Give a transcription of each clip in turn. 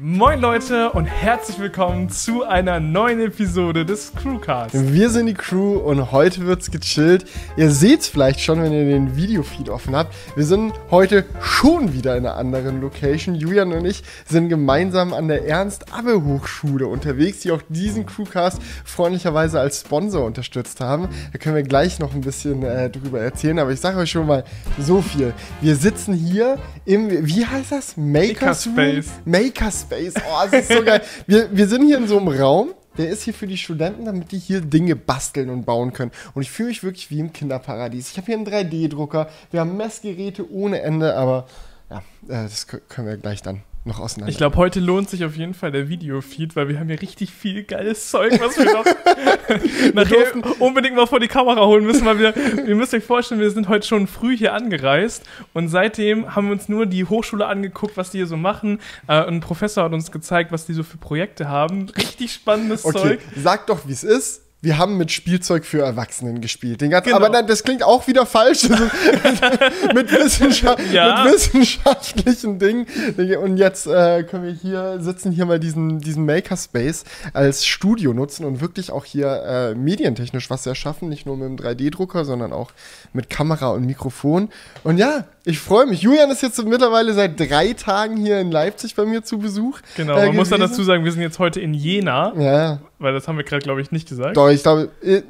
Moin Leute und herzlich willkommen zu einer neuen Episode des Crewcast. Wir sind die Crew und heute wird's gechillt. Ihr seht's vielleicht schon, wenn ihr den Videofeed offen habt. Wir sind heute schon wieder in einer anderen Location. Julian und ich sind gemeinsam an der Ernst-Abbe-Hochschule unterwegs, die auch diesen Crewcast freundlicherweise als Sponsor unterstützt haben. Da können wir gleich noch ein bisschen äh, drüber erzählen, aber ich sage euch schon mal so viel. Wir sitzen hier im, wie heißt das? Makerspace. Makerspace. Oh, das ist so geil. Wir, wir sind hier in so einem Raum, der ist hier für die Studenten, damit die hier Dinge basteln und bauen können. Und ich fühle mich wirklich wie im Kinderparadies. Ich habe hier einen 3D-Drucker, wir haben Messgeräte ohne Ende, aber ja, äh, das können wir gleich dann noch auseinander. Ich glaube, heute lohnt sich auf jeden Fall der Videofeed, weil wir haben hier richtig viel geiles Zeug, was wir noch nachher unbedingt mal vor die Kamera holen müssen, weil wir, ihr müsst euch vorstellen, wir sind heute schon früh hier angereist und seitdem haben wir uns nur die Hochschule angeguckt, was die hier so machen. Äh, ein Professor hat uns gezeigt, was die so für Projekte haben. Richtig spannendes okay, Zeug. Sag doch, wie es ist wir haben mit Spielzeug für Erwachsenen gespielt. Den ganzen, genau. Aber dann, das klingt auch wieder falsch. mit, Wissenschaft, ja. mit, wissenschaftlichen Dingen. Und jetzt äh, können wir hier sitzen, hier mal diesen, diesen Makerspace als Studio nutzen und wirklich auch hier äh, medientechnisch was erschaffen. Nicht nur mit dem 3D-Drucker, sondern auch mit Kamera und Mikrofon. Und ja, ich freue mich. Julian ist jetzt mittlerweile seit drei Tagen hier in Leipzig bei mir zu Besuch. Genau, äh, man muss dann dazu sagen, wir sind jetzt heute in Jena. Ja. Weil das haben wir gerade, glaube ich, nicht gesagt. Doch, ich glaube, äh,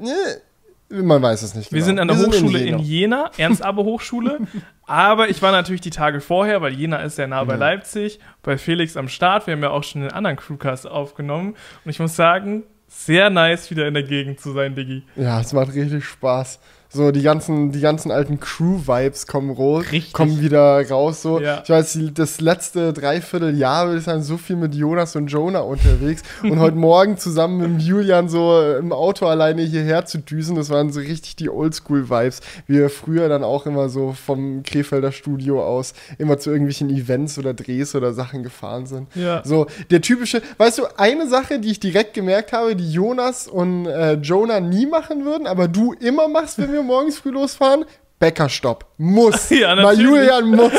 man weiß es nicht. Genau. Wir sind an der wir Hochschule in Jena, Jena Ernst-Aber-Hochschule. aber ich war natürlich die Tage vorher, weil Jena ist sehr nah bei ja. Leipzig, bei Felix am Start. Wir haben ja auch schon den anderen Crewcast aufgenommen. Und ich muss sagen, sehr nice, wieder in der Gegend zu sein, Diggi. Ja, es macht richtig Spaß. So, die ganzen, die ganzen alten Crew-Vibes kommen raus, kommen wieder raus. So. Ja. Ich weiß, das letzte Dreivierteljahr würde ich sagen, so viel mit Jonas und Jonah unterwegs. und heute Morgen zusammen mit Julian so im Auto alleine hierher zu düsen, das waren so richtig die Oldschool-Vibes, wie wir früher dann auch immer so vom Krefelder Studio aus immer zu irgendwelchen Events oder Drehs oder Sachen gefahren sind. Ja. So, der typische, weißt du, eine Sache, die ich direkt gemerkt habe, die Jonas und äh, Jonah nie machen würden, aber du immer machst, wenn wir wir morgens früh losfahren? Bäckerstopp. Muss. Ja, Mal Julian muss.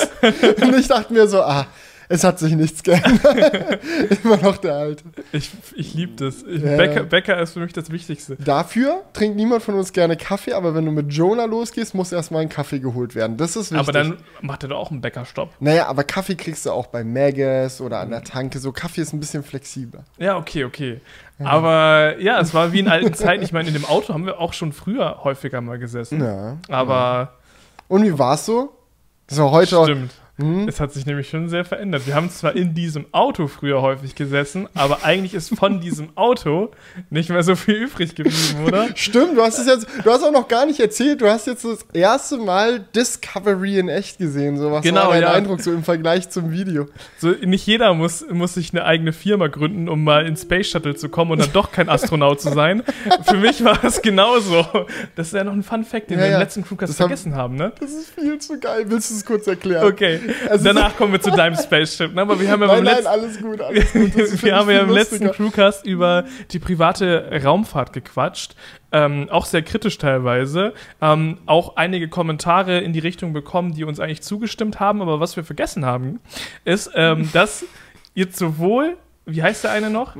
Und ich dachte mir so, ah, es hat sich nichts geändert. Immer noch der Alte. Ich, ich liebe das. Ich, ja. Bäcker, Bäcker, ist für mich das Wichtigste. Dafür trinkt niemand von uns gerne Kaffee, aber wenn du mit Jonah losgehst, muss erstmal ein Kaffee geholt werden. Das ist wichtig. Aber dann macht er doch auch einen Bäckerstopp. Naja, aber Kaffee kriegst du auch bei Magus oder an der Tanke. So Kaffee ist ein bisschen flexibler. Ja, okay, okay. Aber ja, es war wie in alten Zeiten. Ich meine, in dem Auto haben wir auch schon früher häufiger mal gesessen. Ja. Aber. Ja. Und wie war es so? So heute. Stimmt. Mhm. Es hat sich nämlich schon sehr verändert. Wir haben zwar in diesem Auto früher häufig gesessen, aber eigentlich ist von diesem Auto nicht mehr so viel übrig geblieben, oder? Stimmt, du hast es jetzt, du hast auch noch gar nicht erzählt, du hast jetzt das erste Mal Discovery in echt gesehen. So was genau, war dein ja. Eindruck so im Vergleich zum Video? So, nicht jeder muss, muss sich eine eigene Firma gründen, um mal ins Space Shuttle zu kommen und dann doch kein Astronaut zu sein. Für mich war es genauso. Das ist ja noch ein Fun Fact, den ja, wir im letzten Crewcast vergessen haben, ne? Das ist viel zu geil. Willst du es kurz erklären? Okay. Also Danach kommen wir zu deinem Spaceship. Ne? Aber wir haben ja nein, nein, alles gut, alles gut. wir haben ja im letzten Crewcast über die private Raumfahrt gequatscht. Ähm, auch sehr kritisch teilweise. Ähm, auch einige Kommentare in die Richtung bekommen, die uns eigentlich zugestimmt haben. Aber was wir vergessen haben, ist, ähm, dass jetzt sowohl wie heißt der eine noch?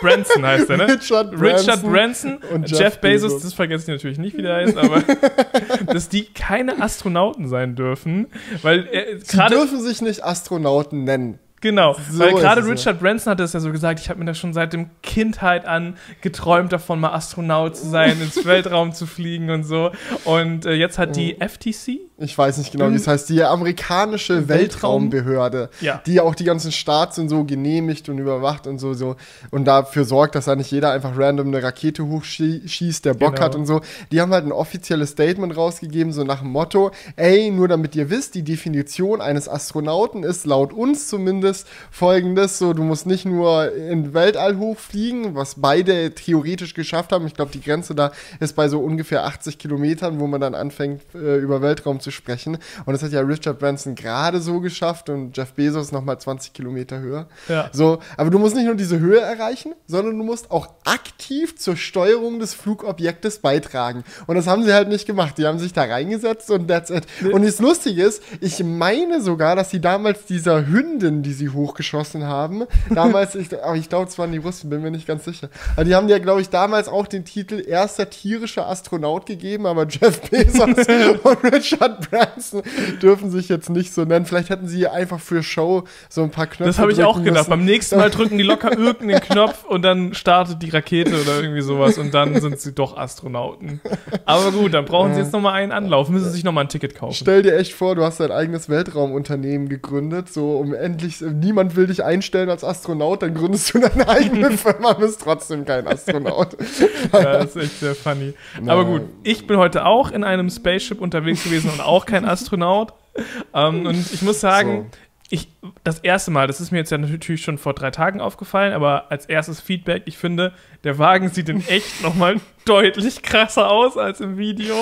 Branson heißt er, ne? Richard Branson, Richard Branson und Jeff, Jeff Bezos, Bezos, das vergesse ich natürlich nicht, wie der heißt, aber dass die keine Astronauten sein dürfen, weil er, Sie dürfen sich nicht Astronauten nennen. Genau, so weil gerade Richard. Branson hat das ja so gesagt, ich habe mir das schon seit dem Kindheit an geträumt davon, mal Astronaut zu sein, ins Weltraum zu fliegen und so. Und äh, jetzt hat die. FTC, ich weiß nicht genau, wie es heißt, die amerikanische Weltraum Weltraumbehörde, ja. die ja auch die ganzen Starts und so genehmigt und überwacht und so, so und dafür sorgt, dass da nicht jeder einfach random eine Rakete hochschießt, der Bock genau. hat und so. Die haben halt ein offizielles Statement rausgegeben, so nach dem Motto, ey, nur damit ihr wisst, die Definition eines Astronauten ist laut uns zumindest folgendes, so, du musst nicht nur in Weltall hochfliegen, was beide theoretisch geschafft haben. Ich glaube, die Grenze da ist bei so ungefähr 80 Kilometern, wo man dann anfängt, äh, über Weltraum zu zu sprechen. Und das hat ja Richard Branson gerade so geschafft und Jeff Bezos nochmal 20 Kilometer höher. Ja. So, aber du musst nicht nur diese Höhe erreichen, sondern du musst auch aktiv zur Steuerung des Flugobjektes beitragen. Und das haben sie halt nicht gemacht. Die haben sich da reingesetzt und that's it. Und das Lustige ist, ich meine sogar, dass sie damals dieser Hündin, die sie hochgeschossen haben, damals, ich, aber ich glaube, es waren die Russen, bin mir nicht ganz sicher. Aber die haben ja, glaube ich, damals auch den Titel erster tierischer Astronaut gegeben, aber Jeff Bezos und Richard Branson dürfen sich jetzt nicht so nennen. Vielleicht hätten sie einfach für Show so ein paar Knöpfe. Das habe ich auch gedacht. Müssen. Beim nächsten Mal drücken die locker irgendeinen Knopf und dann startet die Rakete oder irgendwie sowas und dann sind sie doch Astronauten. Aber gut, dann brauchen sie jetzt nochmal einen Anlauf, müssen sie sich nochmal ein Ticket kaufen. Stell dir echt vor, du hast dein eigenes Weltraumunternehmen gegründet, so um endlich, niemand will dich einstellen als Astronaut, dann gründest du deine eigene Firma, bist trotzdem kein Astronaut. ja, das ist echt sehr funny. Aber gut, ich bin heute auch in einem Spaceship unterwegs gewesen und auch kein Astronaut. Ähm, und ich muss sagen, so ich, das erste Mal, das ist mir jetzt ja natürlich schon vor drei Tagen aufgefallen, aber als erstes Feedback, ich finde, der Wagen sieht in echt nochmal deutlich krasser aus als im Video.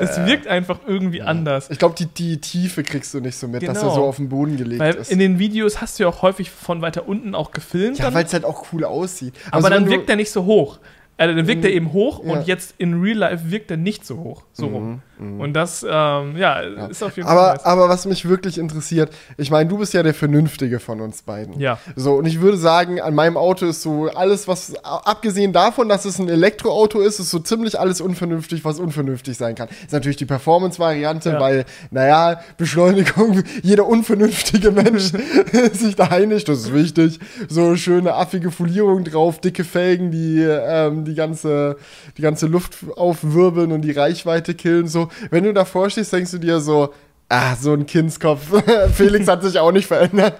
Es wirkt einfach irgendwie ja. anders. Ich glaube, die, die Tiefe kriegst du nicht so mit, genau. dass er so auf den Boden gelegt Weil ist. In den Videos hast du ja auch häufig von weiter unten auch gefilmt. Ja, weil es halt auch cool aussieht. Aber also dann wirkt er nicht so hoch. Also dann wirkt er mhm. eben hoch ja. und jetzt in Real Life wirkt er nicht so hoch. So mhm. rum. Mhm. Und das, ähm, ja, ja, ist auf jeden Fall. Aber, aber was mich wirklich interessiert, ich meine, du bist ja der Vernünftige von uns beiden. Ja. So, und ich würde sagen, an meinem Auto ist so alles, was, abgesehen davon, dass es ein Elektroauto ist, ist so ziemlich alles unvernünftig, was unvernünftig sein kann. Ist natürlich die Performance-Variante, ja. weil, naja, Beschleunigung, jeder unvernünftige Mensch sich da einigt, das ist wichtig. So schöne affige Folierung drauf, dicke Felgen, die ähm, die, ganze, die ganze Luft aufwirbeln und die Reichweite killen, so. Wenn du davor stehst, denkst du dir so, ah, so ein Kindskopf. Felix hat sich auch nicht verändert.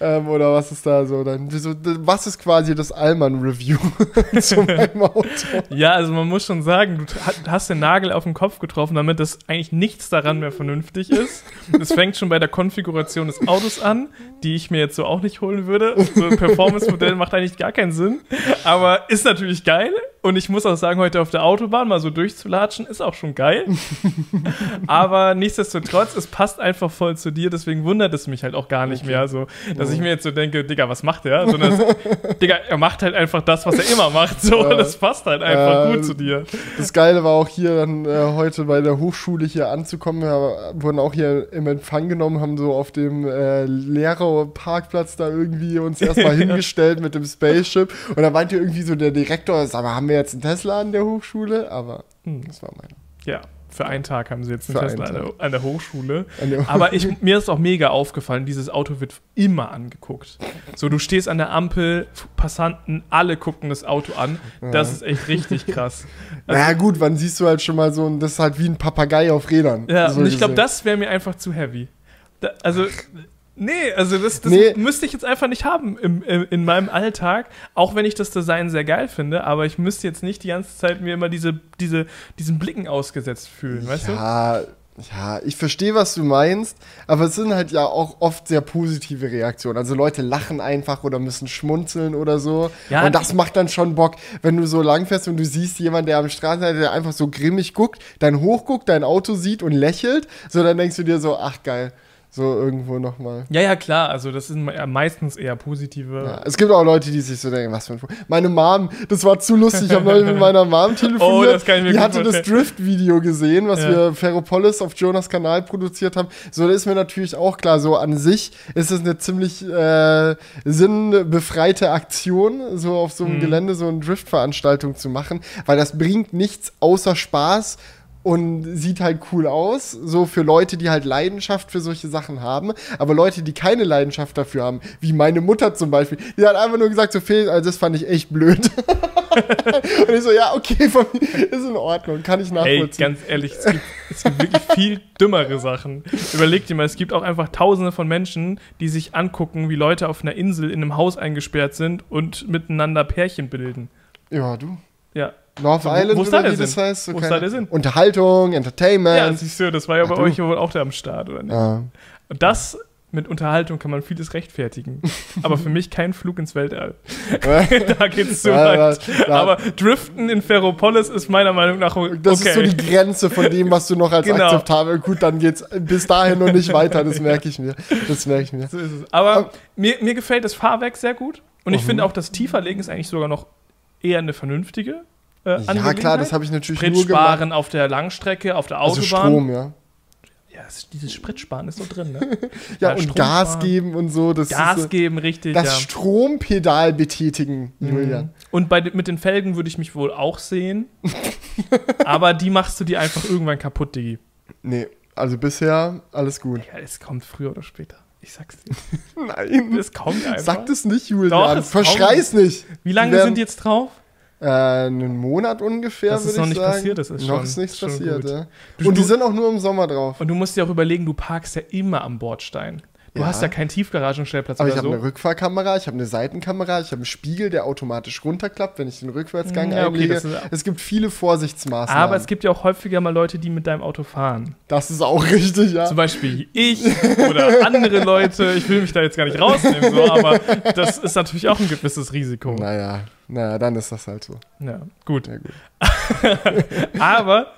ähm, oder was ist da so? Dann, so, was ist quasi das Allmann-Review zu meinem Auto? Ja, also man muss schon sagen, du hast den Nagel auf den Kopf getroffen, damit das eigentlich nichts daran mehr vernünftig ist. Es fängt schon bei der Konfiguration des Autos an, die ich mir jetzt so auch nicht holen würde. So ein Performance-Modell macht eigentlich gar keinen Sinn. Aber ist natürlich geil. Und ich muss auch sagen, heute auf der Autobahn mal so durchzulatschen, ist auch schon geil. Aber nichtsdestotrotz, es passt einfach voll zu dir, deswegen wundert es mich halt auch gar nicht okay. mehr, so, dass oh. ich mir jetzt so denke, Digga, was macht der? Sondern, Digga, er macht halt einfach das, was er immer macht, so, ja. das passt halt einfach äh, gut zu dir. Das Geile war auch hier dann äh, heute bei der Hochschule hier anzukommen, wir wurden auch hier im Empfang genommen, haben so auf dem äh, Lehrerparkplatz da irgendwie uns erstmal hingestellt mit dem Spaceship und da meinte irgendwie so der Direktor, sag mal, haben wir wir jetzt einen Tesla an der Hochschule, aber hm. das war meine. Ja, für einen Tag haben sie jetzt einen Tesla an der, an der, Hochschule. An der Aber ich, mir ist auch mega aufgefallen, dieses Auto wird immer angeguckt. So, du stehst an der Ampel, Passanten, alle gucken das Auto an. Das ja. ist echt richtig krass. Also, naja, gut, wann siehst du halt schon mal so, das ist halt wie ein Papagei auf Rädern. Ja, so und ich glaube, das wäre mir einfach zu heavy. Da, also, Nee, also das, das nee. müsste ich jetzt einfach nicht haben im, im, in meinem Alltag, auch wenn ich das Design sehr geil finde, aber ich müsste jetzt nicht die ganze Zeit mir immer diese, diese, diesen Blicken ausgesetzt fühlen, weißt du? Ja, ja, ich verstehe, was du meinst, aber es sind halt ja auch oft sehr positive Reaktionen. Also Leute lachen einfach oder müssen schmunzeln oder so. Ja, und das macht dann schon Bock, wenn du so langfährst und du siehst jemanden, der am Straßenseite, der einfach so grimmig guckt, dann hochguckt, dein Auto sieht und lächelt, so dann denkst du dir so, ach geil so irgendwo nochmal. Ja, ja, klar. Also, das sind meistens eher positive. Ja, es gibt auch Leute, die sich so denken, was für ein. Meine Mom, das war zu lustig. Ich habe neulich mit meiner Mom telefoniert. Oh, das kann ich mir Die hatte das Drift-Video gesehen, was ja. wir Ferropolis auf Jonas Kanal produziert haben. So, da ist mir natürlich auch klar, so an sich ist es eine ziemlich äh, sinnbefreite Aktion, so auf so einem mhm. Gelände so eine Drift-Veranstaltung zu machen, weil das bringt nichts außer Spaß und sieht halt cool aus, so für Leute, die halt Leidenschaft für solche Sachen haben. Aber Leute, die keine Leidenschaft dafür haben, wie meine Mutter zum Beispiel, die hat einfach nur gesagt, so Phil, also das fand ich echt blöd. und ich so, ja, okay, ist in Ordnung, kann ich nachvollziehen. Ey, ganz ehrlich, es gibt, es gibt wirklich viel dümmere Sachen. Überleg dir mal, es gibt auch einfach tausende von Menschen, die sich angucken, wie Leute auf einer Insel in einem Haus eingesperrt sind und miteinander Pärchen bilden. Ja, du. Ja, North Island, wo ist da der Sinn? Das heißt, so wo ist da der Sinn? Unterhaltung, Entertainment. Ja, siehst du, das war ja Ach, bei du? euch wohl auch der am Start, oder nicht? Ja. Und das mit Unterhaltung kann man vieles rechtfertigen. aber für mich kein Flug ins Weltall. da geht's zu weit. aber Driften in Ferropolis ist meiner Meinung nach okay. Das ist so die Grenze von dem, was du noch als genau. akzeptabel. Gut, dann geht's bis dahin noch nicht weiter. Das merke ich mir. Das merke ich mir. So ist es. Aber, aber mir, mir gefällt das Fahrwerk sehr gut. Und ich mhm. finde auch, das Tieferlegen ist eigentlich sogar noch eher eine vernünftige äh, Ja, klar, das habe ich natürlich Sprit nur gemacht. sparen auf der Langstrecke, auf der Autobahn. Also Strom, ja. Ja, dieses Spritsparen ist so drin, ne? ja, ja, und Strom Gas sparen. geben und so. Das Gas ist, geben, richtig. Das ja. Strompedal betätigen, mhm. Julian. Und bei, mit den Felgen würde ich mich wohl auch sehen. aber die machst du dir einfach irgendwann kaputt, Digi. Nee, also bisher alles gut. Ja, es kommt früher oder später. Ich sag's dir. Nein. Es kommt einfach. Sag das nicht, Julian. Doch, es Verschrei's kommt. nicht. Wie lange sind jetzt drauf? Äh, einen Monat ungefähr, würde ich sagen. Das ist noch nicht passiert, das ist Noch schon, ist nichts passiert, ja. Und die sind auch nur im Sommer drauf. Und du musst dir auch überlegen, du parkst ja immer am Bordstein. Du ja. hast ja keinen Tiefgaragenstellplatz Aber ich habe so. eine Rückfahrkamera, ich habe eine Seitenkamera, ich habe einen Spiegel, der automatisch runterklappt, wenn ich den Rückwärtsgang ja, okay, einlege. es gibt viele Vorsichtsmaßnahmen. Aber es gibt ja auch häufiger mal Leute, die mit deinem Auto fahren. Das ist auch richtig, ja. Zum Beispiel ich oder andere Leute. Ich will mich da jetzt gar nicht rausnehmen, so, aber das ist natürlich auch ein gewisses Risiko. Naja, naja, dann ist das halt so. Ja, gut. Ja, gut. aber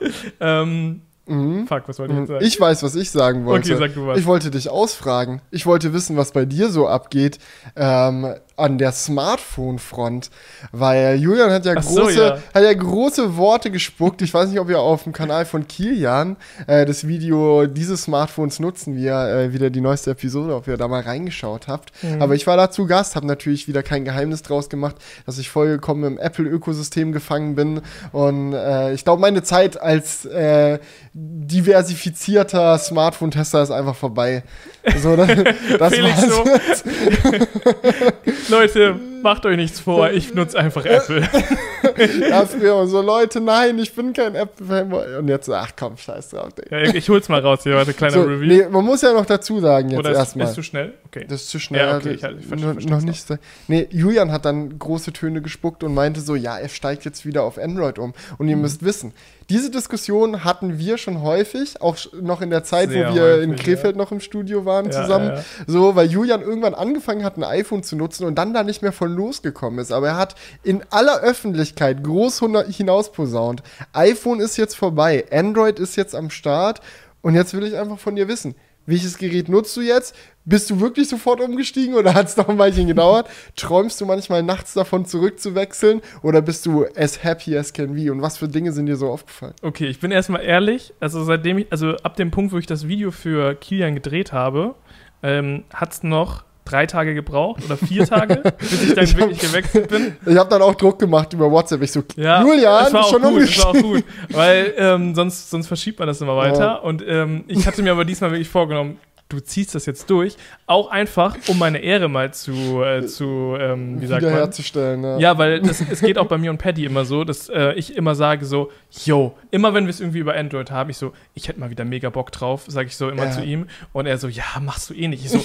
ähm, Mhm. Fuck, was wollte ich jetzt sagen? Ich weiß, was ich sagen wollte. Okay, sag du was. Ich wollte dich ausfragen. Ich wollte wissen, was bei dir so abgeht ähm, an der Smartphone-Front. Weil Julian hat ja, große, so, ja. hat ja große Worte gespuckt. Ich weiß nicht, ob ihr auf dem Kanal von Kilian äh, das Video Diese Smartphones nutzen wir, äh, wieder die neueste Episode, ob ihr da mal reingeschaut habt. Mhm. Aber ich war dazu Gast, habe natürlich wieder kein Geheimnis draus gemacht, dass ich vollkommen im Apple-Ökosystem gefangen bin. Und äh, ich glaube, meine Zeit als äh, diversifizierter Smartphone-Tester ist einfach vorbei. So, das, das Felix so. Leute, macht euch nichts vor, ich nutze einfach Apple. ja, früher so, Leute, nein, ich bin kein Apple-Fanboy. Und jetzt, ach komm, scheiß drauf, Ja, ich hol's mal raus hier, warte, kleiner so, Review. Nee, man muss ja noch dazu sagen jetzt erstmal. Ist zu schnell? Okay. Das ist zu schnell. Ja, okay, ich, ich, ich noch, noch nicht. So. Nee, Julian hat dann große Töne gespuckt und meinte so, ja, er steigt jetzt wieder auf Android um. Und ihr mhm. müsst wissen, diese Diskussion hatten wir schon häufig, auch noch in der Zeit, Sehr wo wir häufig, in Krefeld ja. noch im Studio waren ja, zusammen. So, weil Julian irgendwann angefangen hat, ein iPhone zu nutzen und dann da nicht mehr von losgekommen ist. Aber er hat in aller Öffentlichkeit groß hinausposaunt. iPhone ist jetzt vorbei, Android ist jetzt am Start und jetzt will ich einfach von dir wissen, welches Gerät nutzt du jetzt? Bist du wirklich sofort umgestiegen oder hat es noch ein Weilchen gedauert? Träumst du manchmal nachts davon zurückzuwechseln oder bist du as happy as can be? Und was für Dinge sind dir so aufgefallen? Okay, ich bin erstmal ehrlich. Also seitdem ich, also ab dem Punkt, wo ich das Video für Kilian gedreht habe, ähm, hat es noch drei Tage gebraucht oder vier Tage, bis ich dann ich wirklich hab, gewechselt bin. Ich habe dann auch Druck gemacht über WhatsApp. Ich so, ja, Julian, das war auch schon gut, das war auch gut, weil ähm, sonst, sonst verschiebt man das immer weiter. Ja. Und ähm, ich hatte mir aber diesmal wirklich vorgenommen, du ziehst das jetzt durch, auch einfach, um meine Ehre mal zu, äh, zu ähm, wie sagt man? herzustellen. Ja, ja weil das, es geht auch bei mir und Paddy immer so, dass äh, ich immer sage so, yo, immer wenn wir es irgendwie über Android haben, ich so, ich hätte mal wieder mega Bock drauf, sage ich so immer ja. zu ihm und er so, ja, machst du eh nicht. Ich so,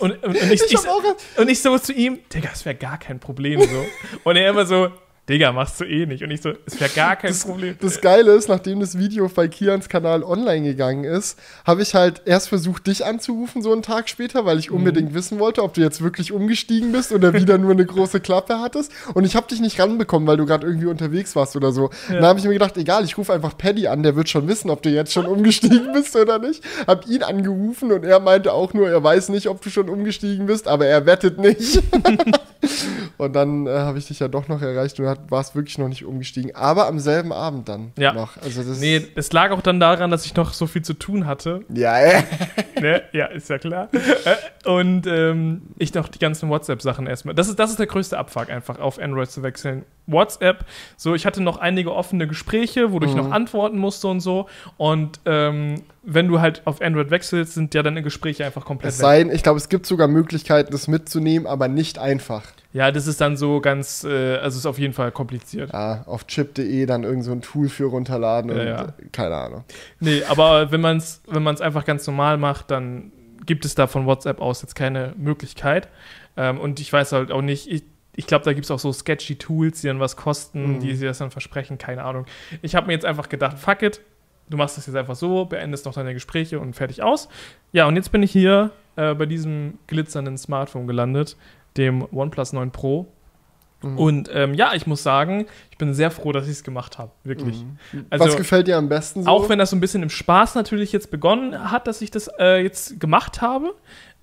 und, und, und, ich, ich, ich, und ich so zu ihm, Digga, das wäre gar kein Problem so. Und er immer so, Digga, machst du eh nicht. Und ich so, es wäre gar kein das, Problem. Das Geile ist, nachdem das Video bei Kians Kanal online gegangen ist, habe ich halt erst versucht, dich anzurufen, so einen Tag später, weil ich mhm. unbedingt wissen wollte, ob du jetzt wirklich umgestiegen bist oder wieder nur eine große Klappe hattest. Und ich habe dich nicht ranbekommen, weil du gerade irgendwie unterwegs warst oder so. Ja. Dann habe ich mir gedacht, egal, ich rufe einfach Paddy an, der wird schon wissen, ob du jetzt schon umgestiegen bist oder nicht. Hab ihn angerufen und er meinte auch nur, er weiß nicht, ob du schon umgestiegen bist, aber er wettet nicht. und dann äh, habe ich dich ja doch noch erreicht und warst wirklich noch nicht umgestiegen. Aber am selben Abend dann ja. noch. Also das nee, es lag auch dann daran, dass ich noch so viel zu tun hatte. Ja, äh. ne? ja ist ja klar. Äh, und ähm, ich noch die ganzen WhatsApp-Sachen erstmal. Das ist, das ist der größte Abfuck, einfach auf Android zu wechseln. WhatsApp, so ich hatte noch einige offene Gespräche, wodurch mhm. ich noch antworten musste und so. Und ähm, wenn du halt auf Android wechselst, sind ja deine Gespräche einfach komplett es sein, Ich glaube, es gibt sogar Möglichkeiten, das mitzunehmen, aber nicht einfach. Ja, das ist dann so ganz, äh, also ist auf jeden Fall kompliziert. Ja, auf chip.de dann irgend so ein Tool für runterladen ja, und ja. keine Ahnung. Nee, aber wenn man es wenn einfach ganz normal macht, dann gibt es da von WhatsApp aus jetzt keine Möglichkeit. Ähm, und ich weiß halt auch nicht, ich, ich glaube, da gibt es auch so sketchy Tools, die dann was kosten, mhm. die sie das dann versprechen, keine Ahnung. Ich habe mir jetzt einfach gedacht, fuck it, du machst das jetzt einfach so, beendest noch deine Gespräche und fertig aus. Ja, und jetzt bin ich hier äh, bei diesem glitzernden Smartphone gelandet, dem OnePlus 9 Pro. Mhm. Und ähm, ja, ich muss sagen, ich bin sehr froh, dass ich es gemacht habe. Wirklich. Mhm. Also, Was gefällt dir am besten so? Auch wenn das so ein bisschen im Spaß natürlich jetzt begonnen hat, dass ich das äh, jetzt gemacht habe,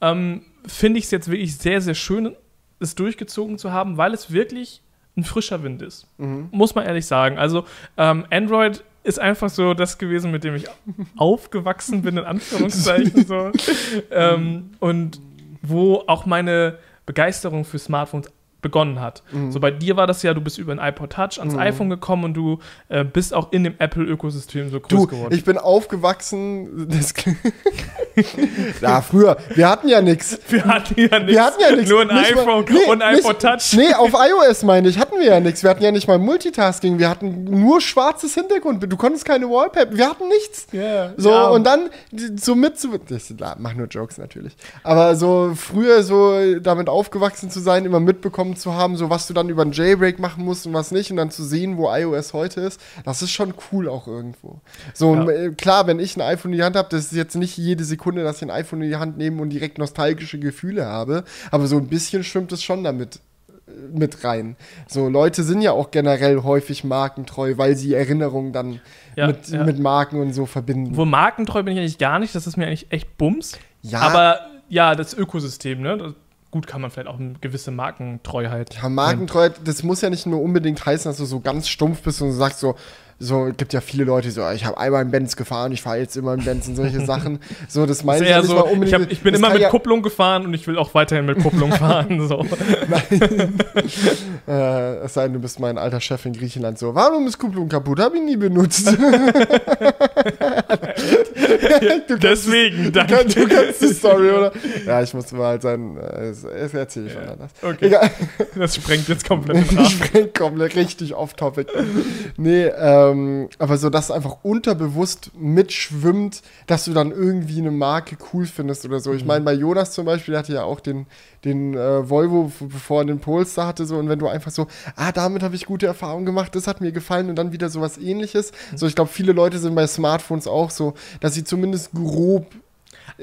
ähm, finde ich es jetzt wirklich sehr, sehr schön, es durchgezogen zu haben, weil es wirklich ein frischer Wind ist. Mhm. Muss man ehrlich sagen. Also ähm, Android ist einfach so das gewesen, mit dem ich aufgewachsen bin, in Anführungszeichen. so. ähm, und wo auch meine Begeisterung für Smartphones begonnen hat. Mhm. So bei dir war das ja, du bist über ein iPod Touch ans mhm. iPhone gekommen und du äh, bist auch in dem Apple-Ökosystem so groß du, geworden. Ich bin aufgewachsen. ja, früher. Wir hatten ja nichts. Wir hatten ja nichts. Wir hatten ja nichts. Nur ein nicht iPhone mal, nee, und ein iPod Touch. Nee, auf iOS meine ich, hatten wir ja nichts. Wir hatten ja nicht mal Multitasking. Wir hatten nur schwarzes Hintergrund. Du konntest keine Wallpaper. Wir hatten nichts. Yeah, so, ja. und dann so mit zu. Ich mach nur Jokes natürlich. Aber so früher so damit aufgewachsen zu sein, immer mitbekommen zu haben, so was du dann über einen Jailbreak machen musst und was nicht und dann zu sehen, wo iOS heute ist, das ist schon cool auch irgendwo. So ja. Äh, klar, wenn ich ein iPhone in die Hand habe, das ist jetzt nicht jede Sekunde, dass ich ein iPhone in die Hand nehme und direkt nostalgische Gefühle habe, aber so ein bisschen schwimmt es schon damit äh, mit rein. So, Leute sind ja auch generell häufig markentreu, weil sie Erinnerungen dann ja, mit, ja. mit Marken und so verbinden. Wo markentreu bin ich eigentlich gar nicht, das ist mir eigentlich echt Bums. Ja. Aber ja, das Ökosystem, ne? Gut kann man vielleicht auch eine gewisse Markentreuheit. Ja, Markentreuheit, das muss ja nicht nur unbedingt heißen, dass du so ganz stumpf bist und sagst so, so gibt ja viele Leute, die so, ich habe einmal in Benz gefahren, ich fahre jetzt immer in Benz und solche Sachen. So, das meine ich ja so, unbedingt. Ich, hab, ich bin immer mit ja Kupplung gefahren und ich will auch weiterhin mit Kupplung fahren. So. äh, es sei denn, du bist mein alter Chef in Griechenland so, warum ist Kupplung kaputt? Habe ich nie benutzt. du Deswegen, du, kannst, du kennst die Story, oder? Ja, ich muss mal halt sein, äh, das erzähle ich schon anders. Okay. Egal. Das sprengt jetzt komplett Das sprengt komplett richtig off-topic. Nee, ähm, aber so, dass einfach unterbewusst mitschwimmt, dass du dann irgendwie eine Marke cool findest oder so. Ich mhm. meine, bei Jonas zum Beispiel, der hatte ja auch den, den äh, Volvo, bevor er den Polestar hatte, so, und wenn du einfach so, ah, damit habe ich gute Erfahrungen gemacht, das hat mir gefallen und dann wieder so was ähnliches. Mhm. So, ich glaube, viele Leute sind bei Smartphones auch so, dass sie zumindest grob.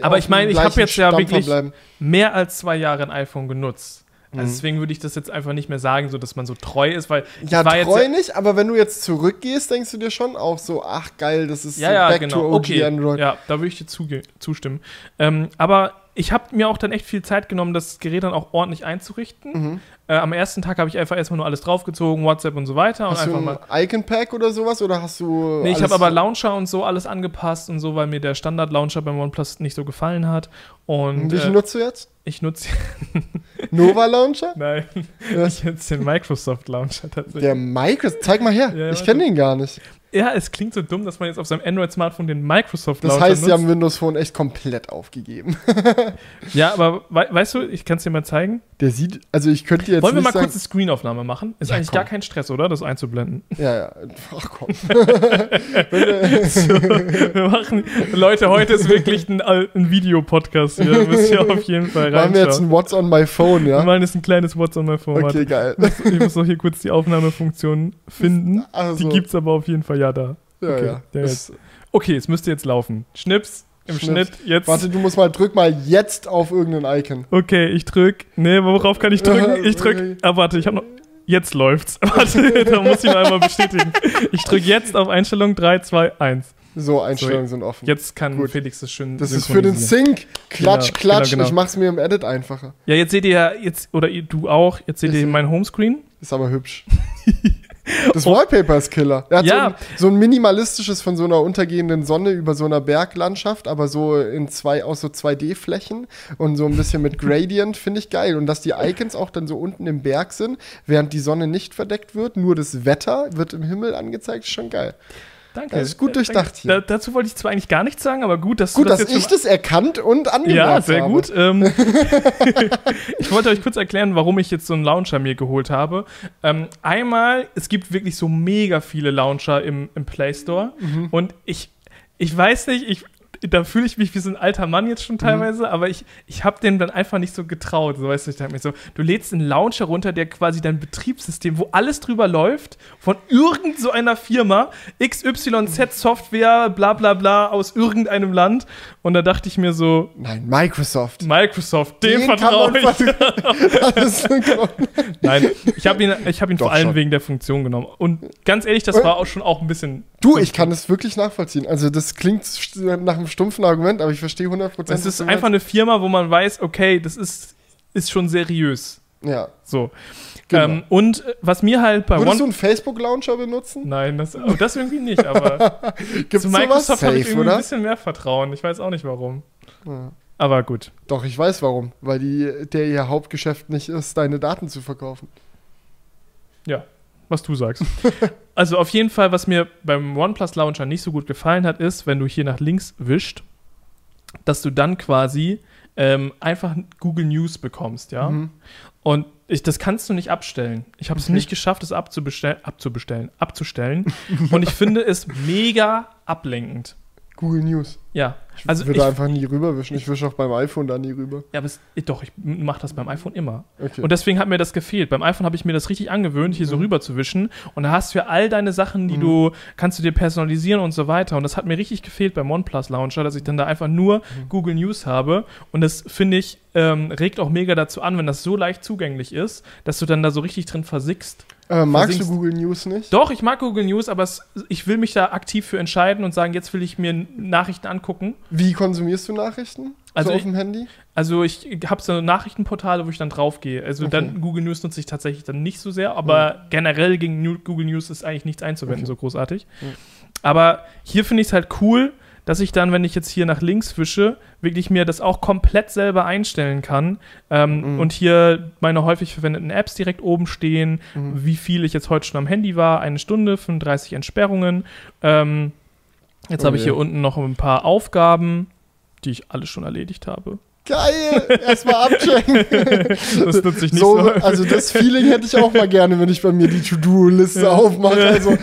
Aber ich meine, ich habe jetzt ja wirklich mehr als zwei Jahre ein iPhone genutzt. Also mhm. deswegen würde ich das jetzt einfach nicht mehr sagen, so dass man so treu ist, weil ja treu nicht, aber wenn du jetzt zurückgehst, denkst du dir schon auch so, ach geil, das ist ja, so ja, back genau. to OG okay. Android. Ja, da würde ich dir zustimmen. Ähm, aber ich habe mir auch dann echt viel Zeit genommen, das Gerät dann auch ordentlich einzurichten. Mhm. Äh, am ersten Tag habe ich einfach erstmal nur alles draufgezogen, WhatsApp und so weiter. Hast und du ein Icon-Pack oder sowas oder hast du. Nee, ich habe aber Launcher und so alles angepasst und so, weil mir der Standard-Launcher beim OnePlus nicht so gefallen hat. Und, Welchen äh, nutzt du jetzt? Ich nutze. Nova Launcher? Nein. Ja. Ich nutze den Microsoft Launcher tatsächlich. Der Microsoft? Zeig mal her. Ja, ich kenne den gar nicht. Ja, es klingt so dumm, dass man jetzt auf seinem Android-Smartphone den Microsoft Das heißt, nutzt. sie haben Windows Phone echt komplett aufgegeben. ja, aber we weißt du, ich kann es dir mal zeigen. Der sieht, also ich könnte jetzt. Wollen wir mal sagen, kurz eine Screenaufnahme machen? Ist ja, eigentlich komm. gar kein Stress, oder? Das einzublenden. Ja, ja. Ach komm. so, wir machen, Leute, heute ist wirklich ein, ein Videopodcast hier. Müsst ihr auf jeden Fall reinschauen. Machen wir jetzt ein What's on my phone, ja? Wir machen jetzt ein kleines What's on my phone. Okay, geil. Ich muss noch hier kurz die Aufnahmefunktion finden. Also. Die es aber auf jeden Fall ja da. Ja, okay, ja. Jetzt. okay, es müsste jetzt laufen. Schnips. Im Schnitt jetzt. Warte, du musst mal, drück mal jetzt auf irgendein Icon. Okay, ich drück. Nee, worauf kann ich drücken? Ich drück. Ah, warte, ich hab noch. Jetzt läuft's. Warte, da muss ich noch einmal bestätigen. Ich drück jetzt auf Einstellung 3, 2, 1. So, Einstellungen so, sind offen. Jetzt kann Gut. Felix das schön. Das ist für den Sync. Klatsch, genau, klatsch. Genau, genau. Ich mach's mir im Edit einfacher. Ja, jetzt seht ihr ja, jetzt, oder du auch, jetzt seht ist ihr mein Homescreen. Ist aber hübsch. Das Wallpaper ist Killer. Er hat ja. so, ein, so, ein, minimalistisches von so einer untergehenden Sonne über so einer Berglandschaft, aber so in zwei, aus so 2D-Flächen und so ein bisschen mit Gradient, finde ich geil. Und dass die Icons auch dann so unten im Berg sind, während die Sonne nicht verdeckt wird, nur das Wetter wird im Himmel angezeigt, ist schon geil. Danke. Das ist gut durchdacht hier. Da, dazu wollte ich zwar eigentlich gar nichts sagen, aber gut, dass gut, du das dass jetzt ich das erkannt und angemerkt Ja, sehr habe. gut. Ähm, ich wollte euch kurz erklären, warum ich jetzt so einen Launcher mir geholt habe. Ähm, einmal, es gibt wirklich so mega viele Launcher im, im Play Store mhm. und ich, ich weiß nicht, ich da fühle ich mich wie so ein alter Mann jetzt schon teilweise, mhm. aber ich, ich habe dem dann einfach nicht so getraut. So, weißt du, ich dachte mir so, du lädst einen Launcher runter, der quasi dein Betriebssystem, wo alles drüber läuft, von irgend so einer Firma, XYZ Software, bla bla bla, aus irgendeinem Land. Und da dachte ich mir so. Nein, Microsoft. Microsoft, dem vertraue ich. Nein, ich habe ihn, ich hab ihn vor allem schon. wegen der Funktion genommen. Und ganz ehrlich, das war auch schon auch ein bisschen. Du, ich kann das wirklich nachvollziehen. Also, das klingt nach einem stumpfen Argument, aber ich verstehe 100%. Es ist einfach eine Firma, wo man weiß, okay, das ist, ist schon seriös. Ja. So. Genau. Ähm, und äh, was mir halt bei Würdest One du einen Facebook-Launcher benutzen? Nein, das, oh, das irgendwie nicht, aber Gibt's zu Microsoft habe ich irgendwie oder? ein bisschen mehr Vertrauen. Ich weiß auch nicht warum. Ja. Aber gut. Doch, ich weiß warum. Weil die, der ihr Hauptgeschäft nicht ist, deine Daten zu verkaufen. Ja, was du sagst. also auf jeden Fall, was mir beim OnePlus Launcher nicht so gut gefallen hat, ist, wenn du hier nach links wischt, dass du dann quasi ähm, einfach Google News bekommst, ja. Mhm. Und ich, das kannst du nicht abstellen. Ich habe es okay. nicht geschafft, es abzubestellen, abzubestellen, abzustellen. Und ich finde es mega ablenkend. Google News. Ja. Ich also würde ich, einfach nie rüberwischen. Ich wische auch beim iPhone da nie rüber. Ja, aber es, doch, ich mache das beim iPhone immer. Okay. Und deswegen hat mir das gefehlt. Beim iPhone habe ich mir das richtig angewöhnt, hier mhm. so rüber zu wischen. Und da hast du ja all deine Sachen, die mhm. du, kannst du dir personalisieren und so weiter. Und das hat mir richtig gefehlt beim OnePlus Launcher, dass ich dann da einfach nur mhm. Google News habe. Und das finde ich, ähm, regt auch mega dazu an, wenn das so leicht zugänglich ist, dass du dann da so richtig drin versickst. Äh, magst du Google News nicht? Doch, ich mag Google News, aber es, ich will mich da aktiv für entscheiden und sagen, jetzt will ich mir Nachrichten angucken. Wie konsumierst du Nachrichten? Also so auf dem Handy? Also ich habe so Nachrichtenportale, wo ich dann drauf gehe. Also okay. dann Google News nutze ich tatsächlich dann nicht so sehr, aber mhm. generell gegen Google News ist eigentlich nichts einzuwenden, okay. so großartig. Mhm. Aber hier finde ich es halt cool, dass ich dann, wenn ich jetzt hier nach links wische, wirklich mir das auch komplett selber einstellen kann ähm, mhm. und hier meine häufig verwendeten Apps direkt oben stehen, mhm. wie viel ich jetzt heute schon am Handy war, eine Stunde, 35 Entsperrungen. Ähm, jetzt oh habe ich hier unten noch ein paar Aufgaben, die ich alle schon erledigt habe. Geil! Erstmal abchecken. das nutze ich nicht so, so. Also das Feeling hätte ich auch mal gerne, wenn ich bei mir die To-Do-Liste ja. aufmache. Also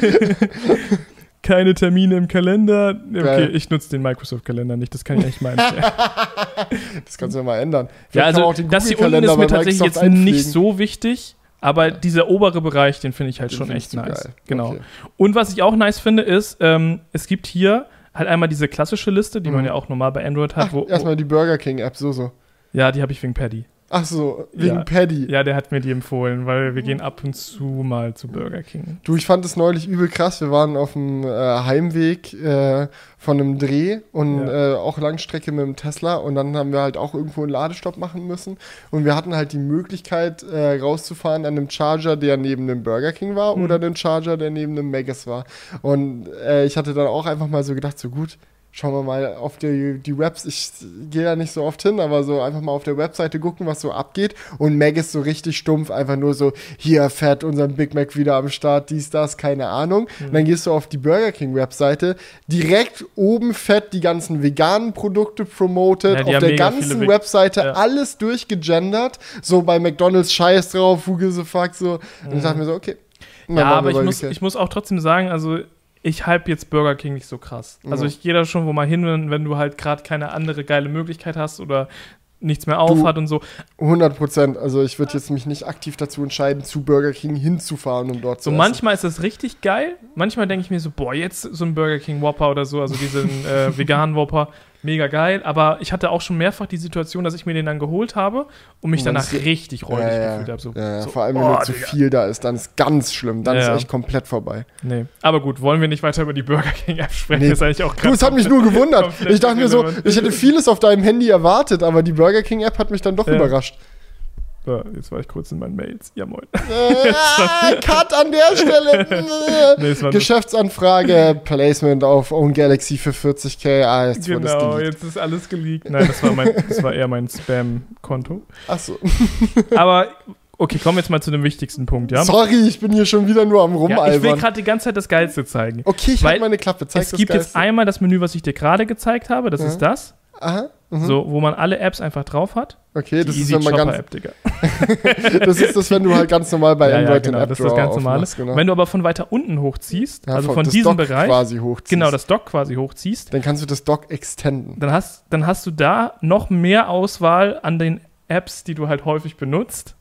keine Termine im Kalender. Okay, Geil. ich nutze den Microsoft-Kalender nicht, das kann ich echt meinen. das kannst du ja mal ändern. Vielleicht ja, also das hier unten ist mir tatsächlich jetzt einpflegen. nicht so wichtig, aber ja. dieser obere Bereich, den finde ich halt den schon echt nice. Geil. Genau. Okay. Und was ich auch nice finde, ist, ähm, es gibt hier halt einmal diese klassische Liste, die mhm. man ja auch normal bei Android hat. Ach, wo, erstmal die Burger King-App, so so. Ja, die habe ich wegen Paddy. Ach so, wegen ja. Paddy. Ja, der hat mir die empfohlen, weil wir gehen ab und zu mal zu Burger King. Du, ich fand es neulich übel krass. Wir waren auf dem äh, Heimweg äh, von einem Dreh und ja. äh, auch Langstrecke mit dem Tesla und dann haben wir halt auch irgendwo einen Ladestopp machen müssen und wir hatten halt die Möglichkeit äh, rauszufahren an einem Charger, der neben dem Burger King war mhm. oder einem Charger, der neben dem Magus war. Und äh, ich hatte dann auch einfach mal so gedacht, so gut, schauen wir mal auf die, die Webs. Ich gehe da nicht so oft hin, aber so einfach mal auf der Webseite gucken, was so abgeht. Und Meg ist so richtig stumpf, einfach nur so, hier fett, unseren Big Mac wieder am Start, dies, das, keine Ahnung. Mhm. Und dann gehst du auf die Burger King Webseite, direkt oben fett die ganzen veganen Produkte promoted, ja, auf der ganzen Webseite ja. alles durchgegendert. So bei McDonalds Scheiß drauf, who gives a fuck, so. Mhm. Und ich dachte mir so, okay. Ja, aber ich muss, ich muss auch trotzdem sagen, also ich hype jetzt Burger King nicht so krass. Also ich gehe da schon wo mal hin, wenn, wenn du halt gerade keine andere geile Möglichkeit hast oder nichts mehr auf du, hat und so. 100 Prozent. Also ich würde jetzt mich nicht aktiv dazu entscheiden, zu Burger King hinzufahren, um dort so zu So manchmal ist das richtig geil. Manchmal denke ich mir so, boah, jetzt so ein Burger King Whopper oder so, also diesen äh, veganen Whopper mega geil. Aber ich hatte auch schon mehrfach die Situation, dass ich mir den dann geholt habe und mich danach richtig räudig ja, ja. gefühlt habe. So, ja, so, vor allem, wenn oh, zu viel da ist, dann ist ganz schlimm. Dann ist echt komplett vorbei. Nee. Aber gut, wollen wir nicht weiter über die Burger King-App sprechen? Nee. Das ist eigentlich auch krass. Du, es hat mich nur gewundert. Ich dachte mir so, ich hätte vieles auf deinem Handy erwartet, aber die Burger King-App hat mich dann doch überrascht. So, jetzt war ich kurz in meinen Mails. Ja, moin. Äh, Cut an der Stelle. nee, Geschäftsanfrage, Placement auf Own Galaxy für 40k. Ah, jetzt genau, jetzt ist alles geleakt. Nein, das war, mein, das war eher mein Spam-Konto. Ach so. Aber Okay, kommen wir jetzt mal zu dem wichtigsten Punkt, ja? Sorry, ich bin hier schon wieder nur am rumalbern. Ja, ich will gerade die ganze Zeit das Geilste zeigen. Okay, ich halte meine Klappe. Zeig es gibt Geilste. jetzt einmal das Menü, was ich dir gerade gezeigt habe. Das ja. ist das. Aha. Mhm. so, wo man alle Apps einfach drauf hat. Okay, das ist, wenn man ganz. App, Digga. das ist das, wenn du halt ganz normal bei ja, Android ja, genau, den App das ist das ganz normale. Genau. Wenn du aber von weiter unten hochziehst, ja, also von diesem Dock Bereich, quasi hochziehst. genau, das Dock quasi hochziehst, dann kannst du das Dock extenden. Dann hast, dann hast du da noch mehr Auswahl an den Apps, die du halt häufig benutzt.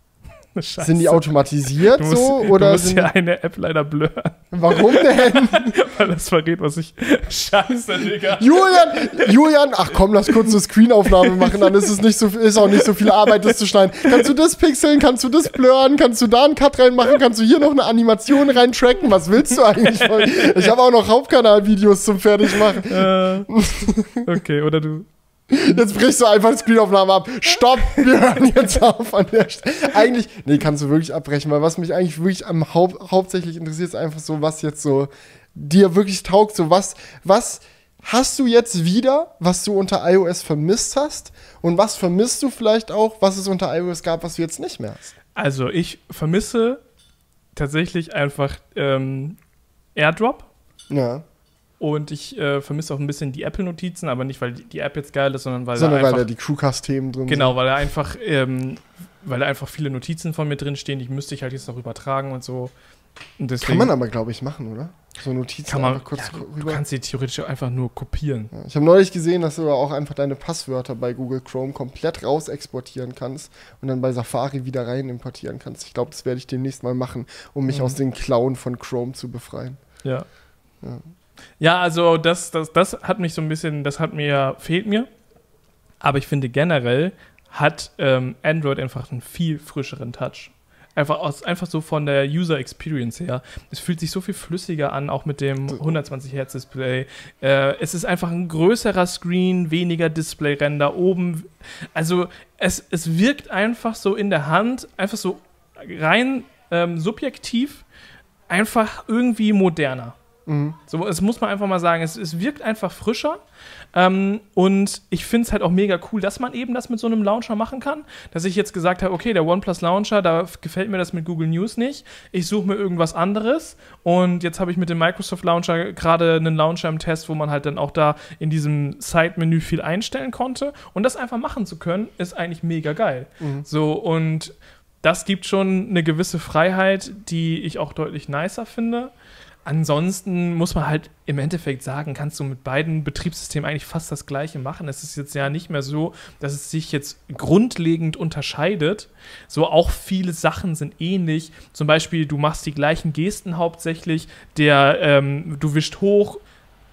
Scheiße. Sind die automatisiert musst, so? Oder du musst ja eine App leider blurren. Warum denn? Weil das verrät, was ich. Scheiße, Digga. Julian, Julian, ach komm, lass kurz eine Screenaufnahme machen, dann ist es nicht so, ist auch nicht so viel Arbeit, das zu schneiden. Kannst du das pixeln? Kannst du das blurren? Kannst du da einen Cut reinmachen? Kannst du hier noch eine Animation reintracken? Was willst du eigentlich? Ich habe auch noch Hauptkanalvideos zum Fertigmachen. Äh, okay, oder du Jetzt brichst du einfach die Screenaufnahme ab. Stopp, wir hören jetzt auf an der Stelle. Eigentlich, nee, kannst du wirklich abbrechen, weil was mich eigentlich wirklich am Haupt, hauptsächlich interessiert, ist einfach so, was jetzt so dir wirklich taugt, so was, was hast du jetzt wieder, was du unter iOS vermisst hast? Und was vermisst du vielleicht auch, was es unter iOS gab, was du jetzt nicht mehr hast? Also, ich vermisse tatsächlich einfach ähm, AirDrop. Ja. Und ich äh, vermisse auch ein bisschen die Apple-Notizen, aber nicht, weil die, App jetzt geil ist, sondern weil sondern da einfach, weil da die Crewcast-Themen drin genau, sind. Genau, weil da einfach, ähm, weil da einfach viele Notizen von mir drin stehen, die müsste ich halt jetzt noch übertragen und so. Und deswegen, kann man aber, glaube ich, machen, oder? So Notizen kann man, kurz ja, rüber. Du kannst sie theoretisch einfach nur kopieren. Ja, ich habe neulich gesehen, dass du auch einfach deine Passwörter bei Google Chrome komplett raus exportieren kannst und dann bei Safari wieder rein importieren kannst. Ich glaube, das werde ich demnächst mal machen, um mich mhm. aus den Klauen von Chrome zu befreien. Ja. ja. Ja, also das, das, das hat mich so ein bisschen, das hat mir, fehlt mir. Aber ich finde generell hat ähm, Android einfach einen viel frischeren Touch. Einfach, aus, einfach so von der User Experience her. Es fühlt sich so viel flüssiger an, auch mit dem 120 Hertz Display. Äh, es ist einfach ein größerer Screen, weniger Display-Ränder oben. Also es, es wirkt einfach so in der Hand, einfach so rein ähm, subjektiv, einfach irgendwie moderner. Mhm. So, es muss man einfach mal sagen, es, es wirkt einfach frischer. Ähm, und ich finde es halt auch mega cool, dass man eben das mit so einem Launcher machen kann. Dass ich jetzt gesagt habe, okay, der OnePlus Launcher, da gefällt mir das mit Google News nicht. Ich suche mir irgendwas anderes. Und jetzt habe ich mit dem Microsoft Launcher gerade einen Launcher im Test, wo man halt dann auch da in diesem Side-Menü viel einstellen konnte. Und das einfach machen zu können, ist eigentlich mega geil. Mhm. So, und das gibt schon eine gewisse Freiheit, die ich auch deutlich nicer finde. Ansonsten muss man halt im Endeffekt sagen, kannst du mit beiden Betriebssystemen eigentlich fast das gleiche machen. Es ist jetzt ja nicht mehr so, dass es sich jetzt grundlegend unterscheidet. So auch viele Sachen sind ähnlich. Zum Beispiel, du machst die gleichen Gesten hauptsächlich. Der, ähm, du wischt hoch,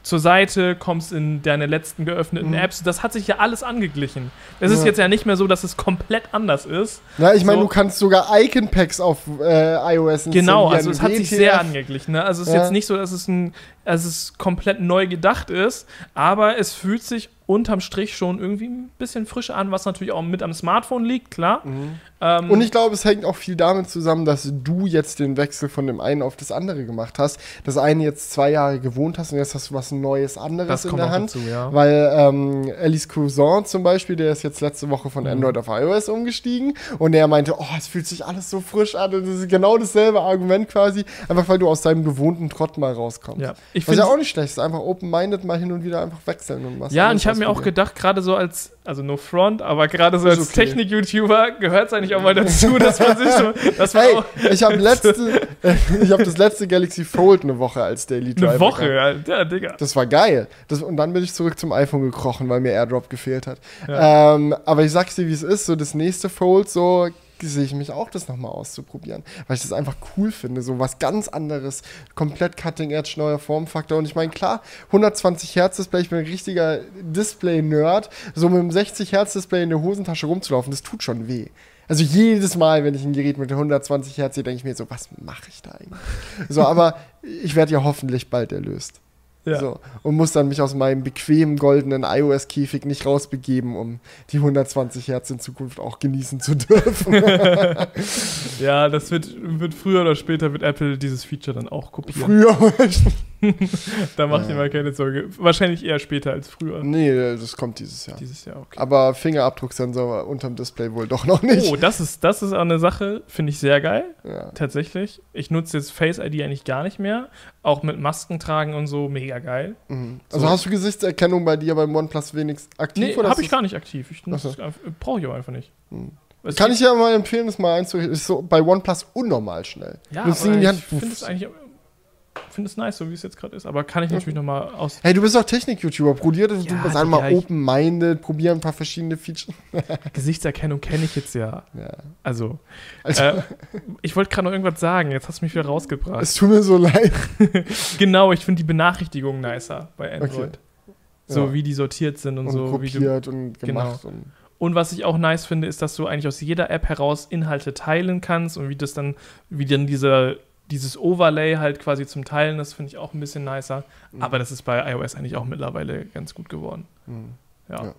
zur Seite, kommst in deine letzten geöffneten mhm. Apps. Das hat sich ja alles angeglichen. Es ja. ist jetzt ja nicht mehr so, dass es komplett anders ist. Ja, ich meine, so. du kannst sogar Icon-Packs auf äh, iOS installieren. Genau, also es hat sich sehr angeglichen. Ne? Also es ist ja. jetzt nicht so, dass es, ein, dass es komplett neu gedacht ist, aber es fühlt sich unterm Strich schon irgendwie ein bisschen frisch an, was natürlich auch mit am Smartphone liegt, klar. Mhm. Ähm, und ich glaube, es hängt auch viel damit zusammen, dass du jetzt den Wechsel von dem einen auf das andere gemacht hast. Das eine jetzt zwei Jahre gewohnt hast und jetzt hast du was Neues anderes in der Hand. Dazu, ja. Weil ähm, Alice Cousin zum Beispiel, der ist jetzt letzte Woche von mhm. Android auf iOS umgestiegen und der meinte, oh, es fühlt sich alles so frisch an. Und das ist genau dasselbe Argument quasi, einfach weil du aus deinem gewohnten Trott mal rauskommst. Ja. Ich was ja auch nicht schlecht ist, einfach open-minded mal hin und wieder einfach wechseln und was. Ja, und ich habe mir auch gedacht, gerade so als, also no front, aber gerade so als okay. Technik-YouTuber gehört es eigentlich auch mal dazu, dass man sich so. Dass man hey, ich habe letzte, ich habe das letzte Galaxy Fold eine Woche als Daily Driver. Eine Woche, ja, ja, Digga. Das war geil. Das, und dann bin ich zurück zum iPhone gekrochen, weil mir AirDrop gefehlt hat. Ja. Ähm, aber ich sag's dir, wie es ist, so das nächste Fold, so sehe ich mich auch, das nochmal auszuprobieren, weil ich das einfach cool finde, so was ganz anderes, komplett Cutting Edge, neuer Formfaktor und ich meine, klar, 120 Hertz Display, ich bin ein richtiger Display-Nerd, so mit einem 60 Hertz Display in der Hosentasche rumzulaufen, das tut schon weh. Also jedes Mal, wenn ich ein Gerät mit 120 Hertz sehe, denke ich mir so, was mache ich da eigentlich? So, aber ich werde ja hoffentlich bald erlöst. Ja. So, und muss dann mich aus meinem bequemen goldenen iOS-Käfig nicht rausbegeben, um die 120 Hertz in Zukunft auch genießen zu dürfen. ja, das wird, wird früher oder später wird Apple dieses Feature dann auch kopieren. Früher. da macht ja. ihr mal keine Sorge. Wahrscheinlich eher später als früher. Nee, das kommt dieses Jahr. Dieses Jahr, okay. Aber Fingerabdrucksensor unterm Display wohl doch noch nicht. Oh, das ist, das ist auch eine Sache, finde ich sehr geil. Ja. Tatsächlich. Ich nutze jetzt Face ID eigentlich gar nicht mehr. Auch mit Masken tragen und so, mega geil. Mhm. Also so. hast du Gesichtserkennung bei dir beim OnePlus wenigstens aktiv? Nee, habe ich gar nicht aktiv. Ich brauche ich aber einfach nicht. Mhm. Kann ich ja mal empfehlen, das mal einzurichten. Ist so bei OnePlus unnormal schnell. Ja, aber ich finde es eigentlich finde es nice, so wie es jetzt gerade ist, aber kann ich natürlich nochmal aus. Hey, du bist doch Technik-YouTuber. Probier das, ja, du einmal ja, open-minded, probier ein paar verschiedene Features. Gesichtserkennung kenne ich jetzt ja. ja. Also, also äh, ich wollte gerade noch irgendwas sagen, jetzt hast du mich wieder rausgebracht. Es tut mir so leid. genau, ich finde die Benachrichtigungen nicer bei Android. Okay. So wie die sortiert sind und, und so. Kopiert wie du, und gemacht. Genau. Und und was ich auch nice finde, ist, dass du eigentlich aus jeder App heraus Inhalte teilen kannst und wie das dann, wie dann dieser dieses Overlay halt quasi zum Teilen, das finde ich auch ein bisschen nicer. Mhm. Aber das ist bei iOS eigentlich auch mittlerweile ganz gut geworden. Mhm. Ja. ja.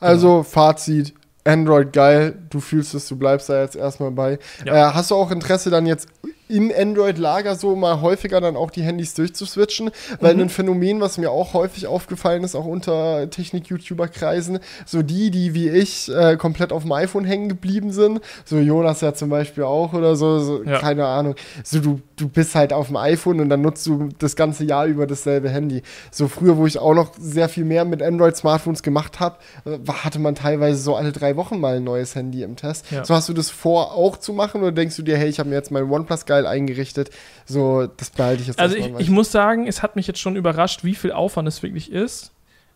Also, genau. Fazit: Android geil, du fühlst es, du bleibst da jetzt erstmal bei. Ja. Äh, hast du auch Interesse dann jetzt im Android-Lager so mal häufiger dann auch die Handys durchzuswitchen, weil mhm. ein Phänomen, was mir auch häufig aufgefallen ist, auch unter Technik-YouTuber-Kreisen, so die, die wie ich äh, komplett auf dem iPhone hängen geblieben sind, so Jonas ja zum Beispiel auch oder so, so ja. keine Ahnung, so du, du bist halt auf dem iPhone und dann nutzt du das ganze Jahr über dasselbe Handy. So früher, wo ich auch noch sehr viel mehr mit Android-Smartphones gemacht habe, äh, hatte man teilweise so alle drei Wochen mal ein neues Handy im Test. Ja. So hast du das vor auch zu machen oder denkst du dir, hey, ich habe mir jetzt mein OnePlus geil geil eingerichtet. So, das behalte ich jetzt Also ich, ich muss sagen, es hat mich jetzt schon überrascht, wie viel Aufwand es wirklich ist,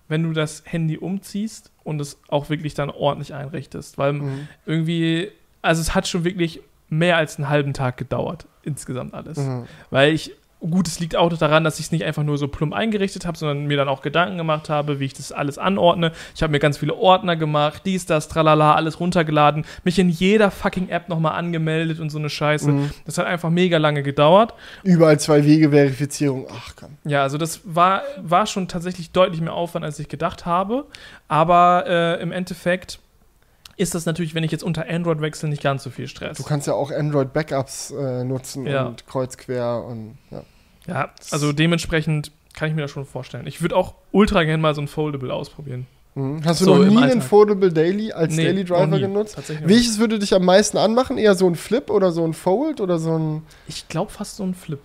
wenn du das Handy umziehst und es auch wirklich dann ordentlich einrichtest. Weil mhm. irgendwie, also es hat schon wirklich mehr als einen halben Tag gedauert, insgesamt alles. Mhm. Weil ich Gut, es liegt auch daran, dass ich es nicht einfach nur so plump eingerichtet habe, sondern mir dann auch Gedanken gemacht habe, wie ich das alles anordne. Ich habe mir ganz viele Ordner gemacht, dies, das, tralala, alles runtergeladen, mich in jeder fucking App nochmal angemeldet und so eine Scheiße. Mhm. Das hat einfach mega lange gedauert. Überall zwei Wege Verifizierung, ach komm. Ja, also das war, war schon tatsächlich deutlich mehr Aufwand, als ich gedacht habe. Aber äh, im Endeffekt ist das natürlich, wenn ich jetzt unter Android wechsle, nicht ganz so viel Stress. Du kannst ja auch Android-Backups äh, nutzen ja. und kreuz quer und ja. Ja, also dementsprechend kann ich mir das schon vorstellen. Ich würde auch ultra gerne mal so ein Foldable ausprobieren. Mhm. Hast du so noch nie einen Foldable Daily als nee, Daily Driver genutzt? Welches würde dich am meisten anmachen? Eher so ein Flip oder so ein Fold oder so ein. Ich glaube fast so ein Flip.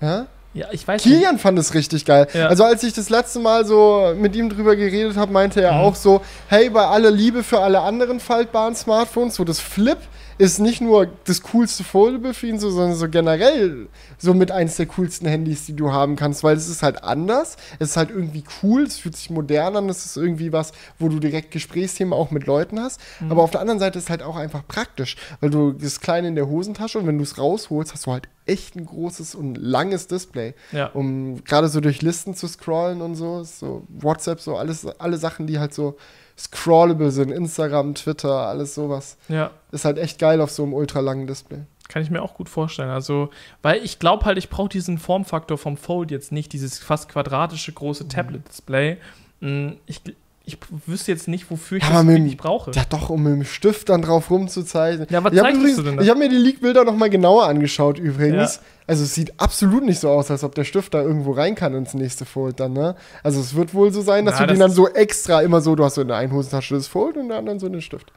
Ja? Ja, ich weiß Kilian nicht. fand es richtig geil. Ja. Also als ich das letzte Mal so mit ihm drüber geredet habe, meinte er mhm. auch so, hey, bei aller Liebe für alle anderen faltbaren Smartphones, so das Flip ist nicht nur das coolste Foldable für ihn, so, sondern so generell so mit eins der coolsten Handys, die du haben kannst, weil es ist halt anders, es ist halt irgendwie cool, es fühlt sich modern an, es ist irgendwie was, wo du direkt Gesprächsthemen auch mit Leuten hast, mhm. aber auf der anderen Seite ist es halt auch einfach praktisch, weil du das Kleine in der Hosentasche und wenn du es rausholst, hast du halt echt ein großes und langes Display, ja. um gerade so durch Listen zu scrollen und so, so WhatsApp, so alles, alle Sachen, die halt so scrollable sind, Instagram, Twitter, alles sowas. Ja. Ist halt echt geil auf so einem ultralangen Display. Kann ich mir auch gut vorstellen. Also, weil ich glaube halt, ich brauche diesen Formfaktor vom Fold jetzt nicht, dieses fast quadratische große mhm. Tablet-Display. Mm, ich, ich wüsste jetzt nicht, wofür ich ja, das wirklich brauche. Ja, doch, um mit dem Stift dann drauf rumzuzeichnen. Ja, was zeigst übrigens, du denn da? Ich habe mir die Leak-Bilder nochmal genauer angeschaut übrigens. Ja. Also es sieht absolut nicht so aus, als ob der Stift da irgendwo rein kann ins nächste Fold dann, ne? Also es wird wohl so sein, dass Na, du das den dann so extra immer so, du hast so in der einen Hosentasche das Fold und in der anderen so einen Stift.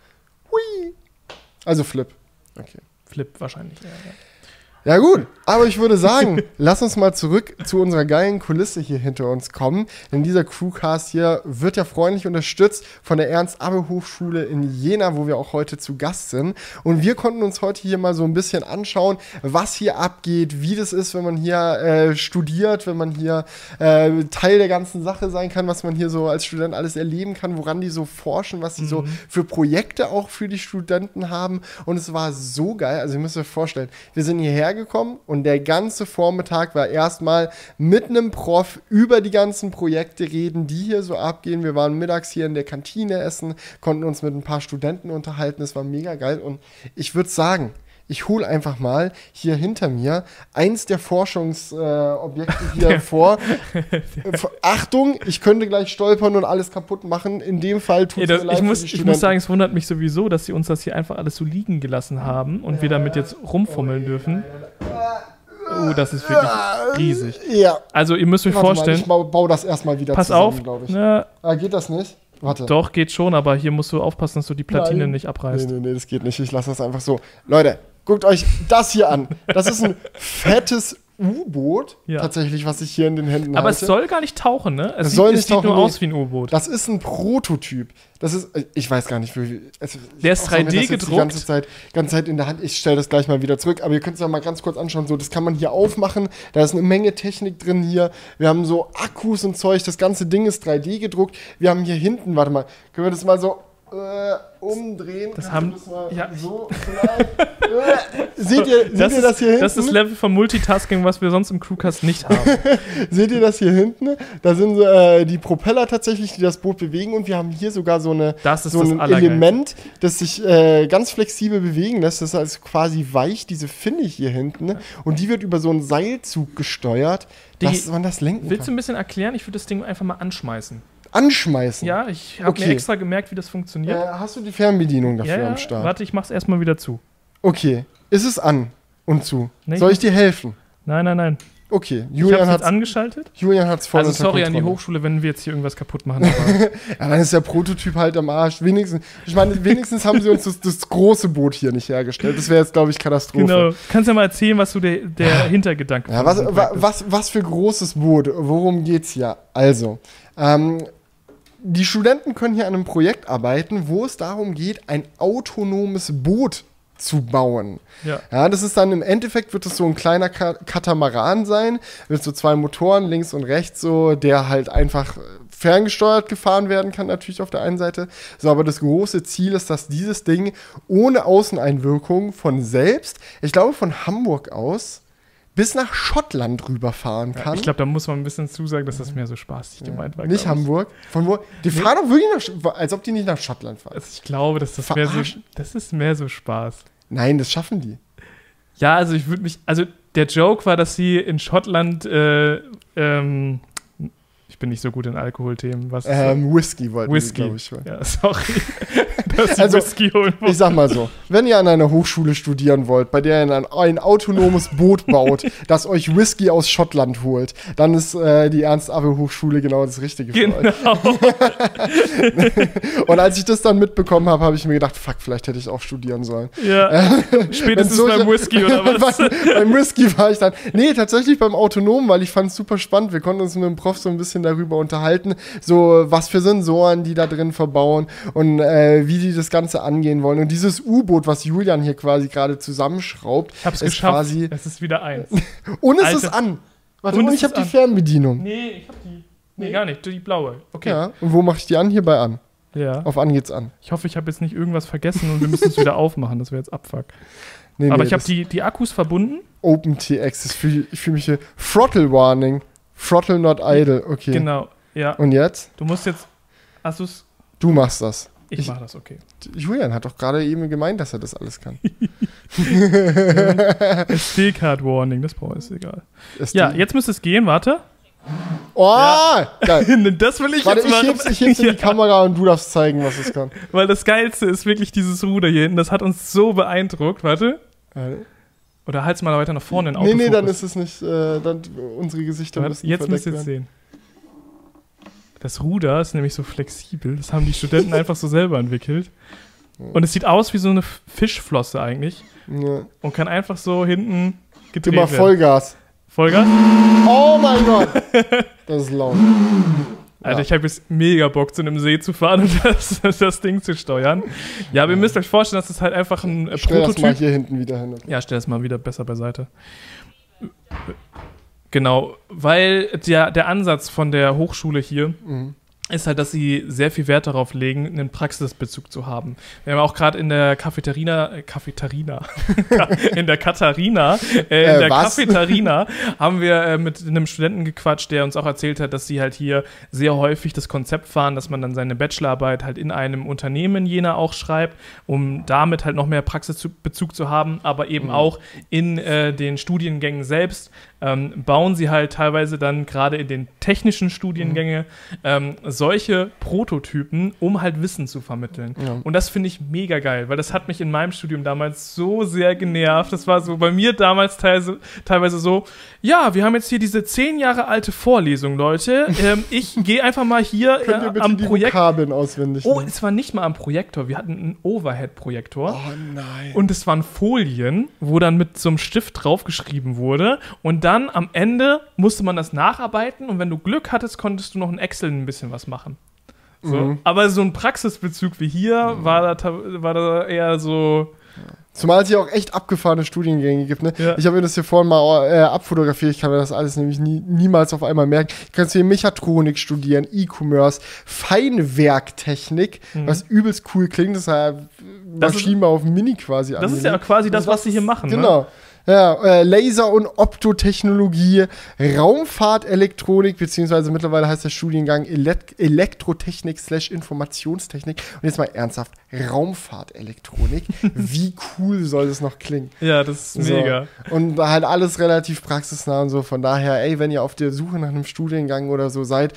Hui. Also Flip. Okay. Flip wahrscheinlich, ja. ja. Ja gut, aber ich würde sagen, lass uns mal zurück zu unserer geilen Kulisse hier hinter uns kommen. Denn dieser Crewcast hier wird ja freundlich unterstützt von der Ernst-Abbe-Hochschule in Jena, wo wir auch heute zu Gast sind. Und wir konnten uns heute hier mal so ein bisschen anschauen, was hier abgeht, wie das ist, wenn man hier äh, studiert, wenn man hier äh, Teil der ganzen Sache sein kann, was man hier so als Student alles erleben kann, woran die so forschen, was sie mhm. so für Projekte auch für die Studenten haben. Und es war so geil. Also ihr müsst euch vorstellen, wir sind hierher gekommen und der ganze Vormittag war erstmal mit einem Prof über die ganzen Projekte reden, die hier so abgehen. Wir waren mittags hier in der Kantine essen, konnten uns mit ein paar Studenten unterhalten. Es war mega geil und ich würde sagen, ich hole einfach mal hier hinter mir eins der Forschungsobjekte äh, hier vor. Achtung, ich könnte gleich stolpern und alles kaputt machen. In dem Fall tut es ja, mir leid. Ich muss, ich muss sagen, es wundert mich sowieso, dass sie uns das hier einfach alles so liegen gelassen haben und ja, wir damit jetzt rumfummeln dürfen. Oh, das ist wirklich riesig. Ja. Also ihr müsst euch Warte vorstellen. Mal, ich baue, baue das erstmal wieder pass zusammen, auf. glaube ich. Na, Ah, geht das nicht? Warte. doch, geht schon, aber hier musst du aufpassen, dass du die Platine Nein. nicht abreißt. Nee, nee, nee, das geht nicht. Ich lasse das einfach so. Leute, guckt euch das hier an. Das ist ein fettes U-Boot, Ja. tatsächlich, was ich hier in den Händen Aber halte. es soll gar nicht tauchen, ne? Es, Es sieht, soll es nicht sieht tauchen, nur nee. aus wie ein U-Boot. Das ist ein Prototyp. Das ist, ich weiß gar nicht, wie. Es, Der ist ich hab mir 3D das jetzt Die gedruckt. ganze Zeit, ganze Zeit in der Hand. Ich stelle das gleich mal wieder zurück. Aber ihr könnt es ja mal ganz kurz anschauen. So, das kann man hier aufmachen. Da ist eine Menge Technik drin hier. Wir haben so Akkus und Zeug. Das ganze Ding ist 3D gedruckt. Wir haben hier hinten, warte mal, können wir das mal so äh, umdrehen? Das Kannst haben- du mal ja. so äh, seht ihr, seht Das ihr ist, das hier hinten? das ist das Level von Multitasking, was wir sonst im Crewcast nicht haben. Seht ihr das hier hinten? Da sind äh, die Propeller tatsächlich, die das Boot bewegen und wir haben hier sogar so, eine, Das ist so das ein. Element, das sich äh, ganz flexibel bewegen lässt. Das ist also quasi weich, diese Finne hier hinten. Und die wird über so einen Seilzug gesteuert, Digi, dass man das lenken Willst du kann. ein bisschen erklären? Ich würde das Ding einfach mal anschmeißen. Anschmeißen. Ja, ich habe Okay. mir extra gemerkt, wie das funktioniert. Äh, hast du die Fernbedienung dafür ja, am Start? Warte, ich mach's erstmal wieder zu. Okay. Ist es an und zu? Nee, Soll ich dir helfen? Nein, nein, nein. Okay. Julian hat jetzt angeschaltet. Julian hat's voll Also sorry an die. Hochschule, wenn wir jetzt hier irgendwas kaputt machen. Ja, dann ist der Prototyp halt am Arsch. Wenigstens, ich meine, wenigstens haben sie uns das, das große Boot hier nicht hergestellt. Das wäre jetzt, glaube ich, Katastrophe. genau. Kannst ja mal erzählen, was so der, der Hintergedanke Ja, was, diesem wa, Projekt ist. was, was für großes Boot? Worum geht's hier? Also, ähm, die Studenten können hier an einem Projekt arbeiten, wo es darum geht, ein autonomes Boot zu bauen. Ja. Ja, das ist dann im Endeffekt wird es so ein kleiner Ka Katamaran sein, mit so zwei Motoren links und rechts so, der halt einfach äh, ferngesteuert gefahren werden kann natürlich auf der einen Seite. So, aber das große Ziel ist, dass dieses Ding ohne Außeneinwirkung von selbst, ich glaube von Hamburg aus, bis nach Schottland rüberfahren kann. Ich glaube, da muss man ein bisschen zusagen, dass das mehr so spaßig gemeint war. nicht. Hamburg. Von wo? Die fahren doch wirklich nach, als ob die nicht nach Schottland fahren. Also ich glaube, dass das mehr so, das ist mehr so Spaß. Nein, das schaffen die. Ja, also ich würde mich, also der Joke war, dass sie in Schottland, äh, ähm, ich bin nicht so gut in Alkoholthemen, was Ähm, Whisky wollten Whisky. glaube ich. holen. Ja, sorry. dass sie Also, Whisky holen Ich sag mal so, wenn ihr an einer Hochschule studieren wollt, bei der ihr ein, ein autonomes Boot baut, das euch Whisky aus Schottland holt, dann ist äh, die Ernst-Abbe-Hochschule genau das Richtige für euch. Genau. Und als ich das dann mitbekommen habe, habe ich mir gedacht, fuck, vielleicht hätte ich auch studieren sollen. Ja. Spätestens solche- beim Whisky oder was? beim, beim Whisky war ich dann. Nee, tatsächlich beim Autonomen, weil ich fand es super spannend. Wir konnten uns mit dem Prof so ein bisschen darüber unterhalten, so was für Sensoren die da drin verbauen und äh, wie die das Ganze angehen wollen. Und dieses U-Boot, was Julian hier quasi gerade zusammenschraubt, Ich hab's ist geschafft. quasi. es ist wieder eins. Und es Alter. ist an. Warte, Und und, ich habe die. Fernbedienung. Nee, ich hab die. Nee, gar nicht. Die blaue. Okay. Ja. Und wo mache ich die an? Hier bei an. Ja. Auf an geht's an. Ich hoffe, ich habe jetzt nicht irgendwas vergessen und wir müssen es wieder aufmachen. Das wäre jetzt Abfuck. Nee, Aber nee, ich habe die, die Akkus verbunden. OpenTX. Fühl, ich fühle mich hier. Throttle Warning. Throttle not idle. Okay. Genau. Ja. Und jetzt? Du musst jetzt. Hast du's? Du machst das. Ich, Ich- mach das, okay. Julian hat doch gerade eben gemeint, dass er das alles kann. SD-Card Warning, das brauche ich, ist egal. Ist Ja, jetzt müsste es gehen, warte. Oh, Ja. geil. Das will ich Warte, jetzt ich machen. heb's, ich heb's in die Kamera und du darfst zeigen, was es kann. Weil das Geilste ist wirklich dieses Ruder hier hinten. Das hat uns so beeindruckt. Warte. Oder halt's mal weiter nach vorne in nee, nee, dann Autofokus. ist es nicht, äh, dann unsere Gesichter Warte, müssen Jetzt müsst ihr es sehen. Das Ruder ist nämlich so flexibel. Das haben die Studenten einfach so selber entwickelt. Und es sieht aus wie so eine Fischflosse eigentlich. Ja. Und kann einfach so hinten gedreht mal werden. Vollgas. Vollgas? Oh mein Gott. Das ist laut. Alter, Ja. ich habe jetzt mega Bock, zu einem See zu fahren und das, das Ding zu steuern. Ja, aber ihr müsst euch vorstellen, das ist halt einfach ein äh, Stell das mal Prototyp. hier hinten wieder hin. Ja, stell das mal wieder besser beiseite. Genau, weil der, der Ansatz von der Hochschule hier Mhm. ist halt, dass sie sehr viel Wert darauf legen, einen Praxisbezug zu haben. Wir haben auch gerade in der Cafeterina, äh, Cafeterina, in der Katharina, äh, in Äh, der was? Cafeterina haben wir äh, mit einem Studenten gequatscht, der uns auch erzählt hat, dass sie halt hier sehr häufig das Konzept fahren, dass man dann seine Bachelorarbeit halt in einem Unternehmen jener auch schreibt, um damit halt noch mehr Praxisbezug zu haben, aber eben Mhm. auch in äh, den Studiengängen selbst ähm, bauen sie halt teilweise dann gerade in den technischen Studiengänge mhm. ähm, solche Prototypen, um halt Wissen zu vermitteln. Ja. Und das finde ich mega geil, weil das hat mich in meinem Studium damals so sehr genervt. Das war so bei mir damals teilweise, teilweise so, ja, wir haben jetzt hier diese zehn Jahre alte Vorlesung, Leute. Ähm, ich gehe einfach mal hier bitte am Projekt Vokabeln auswendig. Oh, es war nicht mal am Projektor. Wir hatten einen Overhead-Projektor. Oh nein. Und es waren Folien, wo dann mit so einem Stift draufgeschrieben wurde. Und dann am Ende musste man das nacharbeiten. Und wenn du Glück hattest, konntest du noch in Excel ein bisschen was machen. So. Mhm. Aber so ein Praxisbezug wie hier mhm. war, da, war da eher so Zumal es hier auch echt abgefahrene Studiengänge gibt. Ne? Ja. Ich habe mir das hier vorhin mal äh, abfotografiert. Ich kann mir das alles nämlich nie, niemals auf einmal merken. Du kannst hier Mechatronik studieren, E-Commerce, Feinwerktechnik, mhm. was übelst cool klingt. Das ist ja Maschinenbau auf Mini quasi. Das ist ja quasi das, was sie hier machen. Ne? Genau. Ne? Ja, äh, Laser- und Optotechnologie, Raumfahrtelektronik, beziehungsweise mittlerweile heißt der Studiengang Elekt Elektrotechnik slash Informationstechnik. Und jetzt mal ernsthaft, Raumfahrtelektronik. Wie cool soll das noch klingen? Ja, das ist so. mega. Und halt alles relativ praxisnah und so. Von daher, ey, wenn ihr auf der Suche nach einem Studiengang oder so seid,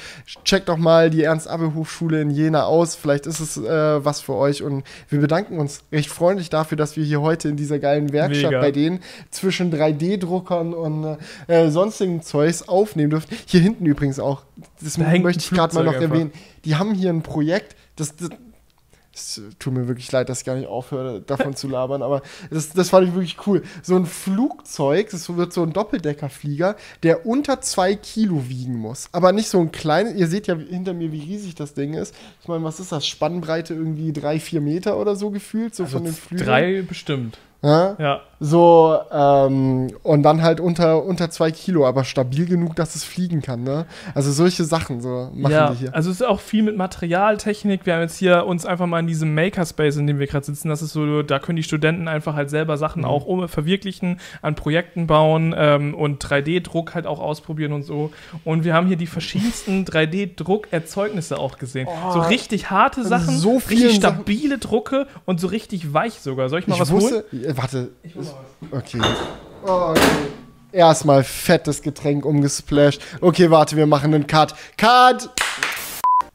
checkt doch mal die Ernst-Abbe-Hochschule in Jena aus. Vielleicht ist es äh, was für euch. Und wir bedanken uns recht freundlich dafür, dass wir hier heute in dieser geilen Werkstatt mega. bei denen zwischen 3D-Druckern und äh, sonstigen Zeugs aufnehmen dürfen. Hier hinten übrigens auch, das da möchte ich gerade mal noch einfach. erwähnen. Die haben hier ein Projekt, das, das es tut mir wirklich leid, dass ich gar nicht aufhöre, davon zu labern, aber das, das fand ich wirklich cool. So ein Flugzeug, das wird so ein Doppeldeckerflieger, der unter zwei Kilo wiegen muss. Aber nicht so ein kleines, ihr seht ja hinter mir, wie riesig das Ding ist. Ich meine, was ist das? Spannbreite irgendwie drei, vier Meter oder so gefühlt, so also von den Flügeln. Drei bestimmt. Ja. ja. So, ähm, und dann halt unter, unter zwei Kilo, aber stabil genug, dass es fliegen kann, ne? Also solche Sachen so machen ja, die hier. Also es ist auch viel mit Materialtechnik. Wir haben jetzt hier uns einfach mal in diesem Makerspace, in dem wir gerade sitzen, das ist so, da können die Studenten einfach halt selber Sachen mhm. auch um, verwirklichen, an Projekten bauen ähm, und 3D-Druck halt auch ausprobieren und so. Und wir haben hier die verschiedensten 3D-Druckerzeugnisse auch gesehen. Oh, so richtig harte Sachen, so richtig stabile Sachen. Drucke und so richtig weich sogar. Soll ich mal ich was wusste, holen? Warte. Ich muss Okay. Oh, okay. Erstmal fettes Getränk umgesplasht. Okay, warte, wir machen einen Cut. Cut!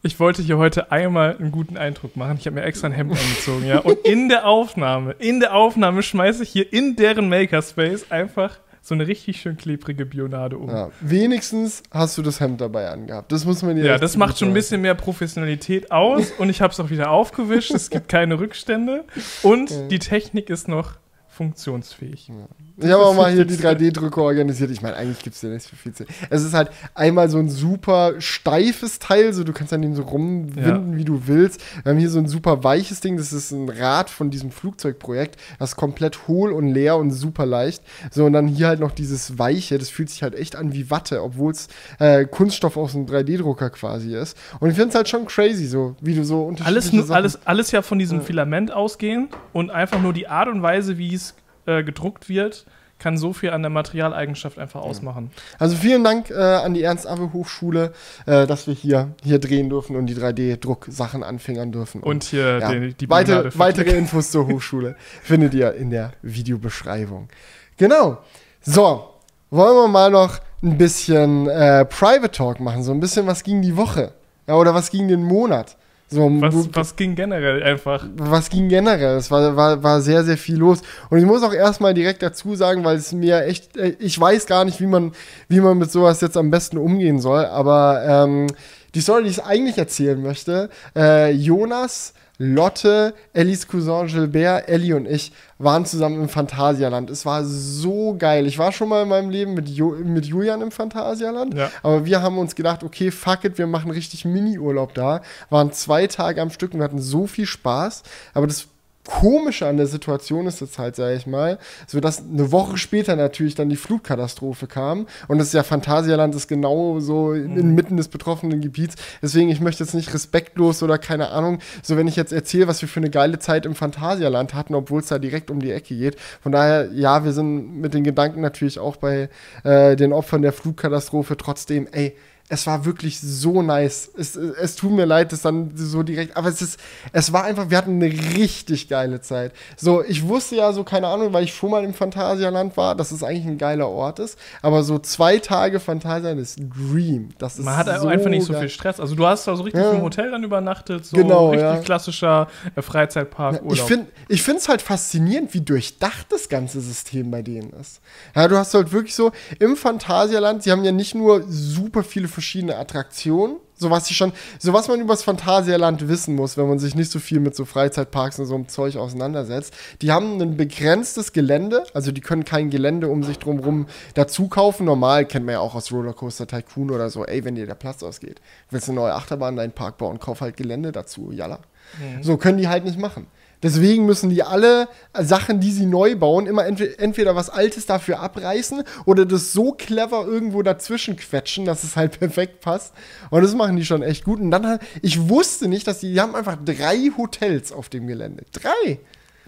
Ich wollte hier heute einmal einen guten Eindruck machen. Ich habe mir extra ein Hemd angezogen, ja. Und in der Aufnahme, in der Aufnahme schmeiße ich hier in deren Makerspace einfach so eine richtig schön klebrige Bionade um. Ja, wenigstens hast du das Hemd dabei angehabt. Das muss man dir Ja, das macht schon ein bisschen mehr Professionalität aus und ich habe es auch wieder aufgewischt. Es gibt keine Rückstände und die Technik ist noch funktionsfähig. Ja. Ich habe auch mal hier die 3D-Drucker organisiert. Ich meine, eigentlich gibt es ja nicht so viel zu. Es ist halt einmal so ein super steifes Teil, so du kannst an dem so rumwinden, ja. wie du willst. Wir haben hier so ein super weiches Ding, das ist ein Rad von diesem Flugzeugprojekt. Das ist komplett hohl und leer und super leicht. So, und dann hier halt noch dieses Weiche, das fühlt sich halt echt an wie Watte, obwohl es äh, Kunststoff aus einem 3D-Drucker quasi ist. Und ich finde es halt schon crazy, so wie du so unterschiedliche alles, Sachen alles, alles ja von diesem ja. Filament ausgehen und einfach nur die Art und Weise, wie es äh, gedruckt wird, kann so viel an der Materialeigenschaft einfach ausmachen. Also vielen Dank äh, an die Ernst-Abbe-Hochschule, äh, dass wir hier, hier drehen dürfen und die 3D-Drucksachen anfingern dürfen. Und, und hier ja, die, die weitere, weitere Infos zur Hochschule findet ihr in der Videobeschreibung. Genau. So, wollen wir mal noch ein bisschen äh, Private Talk machen, so ein bisschen was ging die Woche. Ja, oder was ging den Monat. So, was, was ging generell einfach? Was ging generell? Es war, war, war sehr, sehr viel los. Und ich muss auch erstmal direkt dazu sagen, weil es mir echt, äh, ich weiß gar nicht, wie man, wie man mit sowas jetzt am besten umgehen soll, aber ähm, die Story, die ich eigentlich erzählen möchte, äh, Jonas Lotte, Ellis Cousin Gilbert, Ellie und ich waren zusammen im Phantasialand. Es war so geil. Ich war schon mal in meinem Leben mit, jo mit Julian im Phantasialand, ja. aber wir haben uns gedacht, okay, fuck it, wir machen richtig Mini-Urlaub da. Waren zwei Tage am Stück und hatten so viel Spaß. Aber das Komische an der Situation ist jetzt halt, sage ich mal, so dass eine Woche später natürlich dann die Flutkatastrophe kam und das ist ja Phantasialand ist genau so mhm. inmitten des betroffenen Gebiets. Deswegen, ich möchte jetzt nicht respektlos oder keine Ahnung, so wenn ich jetzt erzähle, was wir für eine geile Zeit im Phantasialand hatten, obwohl es da direkt um die Ecke geht. Von daher, ja, wir sind mit den Gedanken natürlich auch bei äh, den Opfern der Flutkatastrophe. Trotzdem, ey, es war wirklich so nice. Es, es tut mir leid, das dann so direkt, aber es ist, es war einfach, wir hatten eine richtig geile Zeit. So, ich wusste ja so, keine Ahnung, weil ich schon mal im Phantasialand war, dass es eigentlich ein geiler Ort ist, aber so zwei Tage Phantasialand ist Dream. Das ist Man hat so einfach nicht so viel Stress. Also du hast da so richtig ja. im Hotel dann übernachtet, so genau, richtig ja. klassischer äh, Freizeitpark. Ja, ich finde ich es halt faszinierend, wie durchdacht das ganze System bei denen ist. Ja, du hast halt wirklich so, im Phantasialand, sie haben ja nicht nur super viele verschiedene Attraktionen. So was, ich schon, so was man über das Phantasialand wissen muss, wenn man sich nicht so viel mit so Freizeitparks und so einem Zeug auseinandersetzt. Die haben ein begrenztes Gelände, also die können kein Gelände um sich drumherum dazu kaufen. Normal kennt man ja auch aus Rollercoaster Tycoon oder so, ey, wenn dir der Platz ausgeht, willst du eine neue Achterbahn in deinen Park bauen, kauf halt Gelände dazu, jalla. Mhm. So können die halt nicht machen. Deswegen müssen die alle Sachen, die sie neu bauen, immer entweder was Altes dafür abreißen oder das so clever irgendwo dazwischen quetschen, dass es halt perfekt passt. Und das machen die schon echt gut. Und dann, ich wusste nicht, dass die, die haben einfach drei Hotels auf dem Gelände. Drei.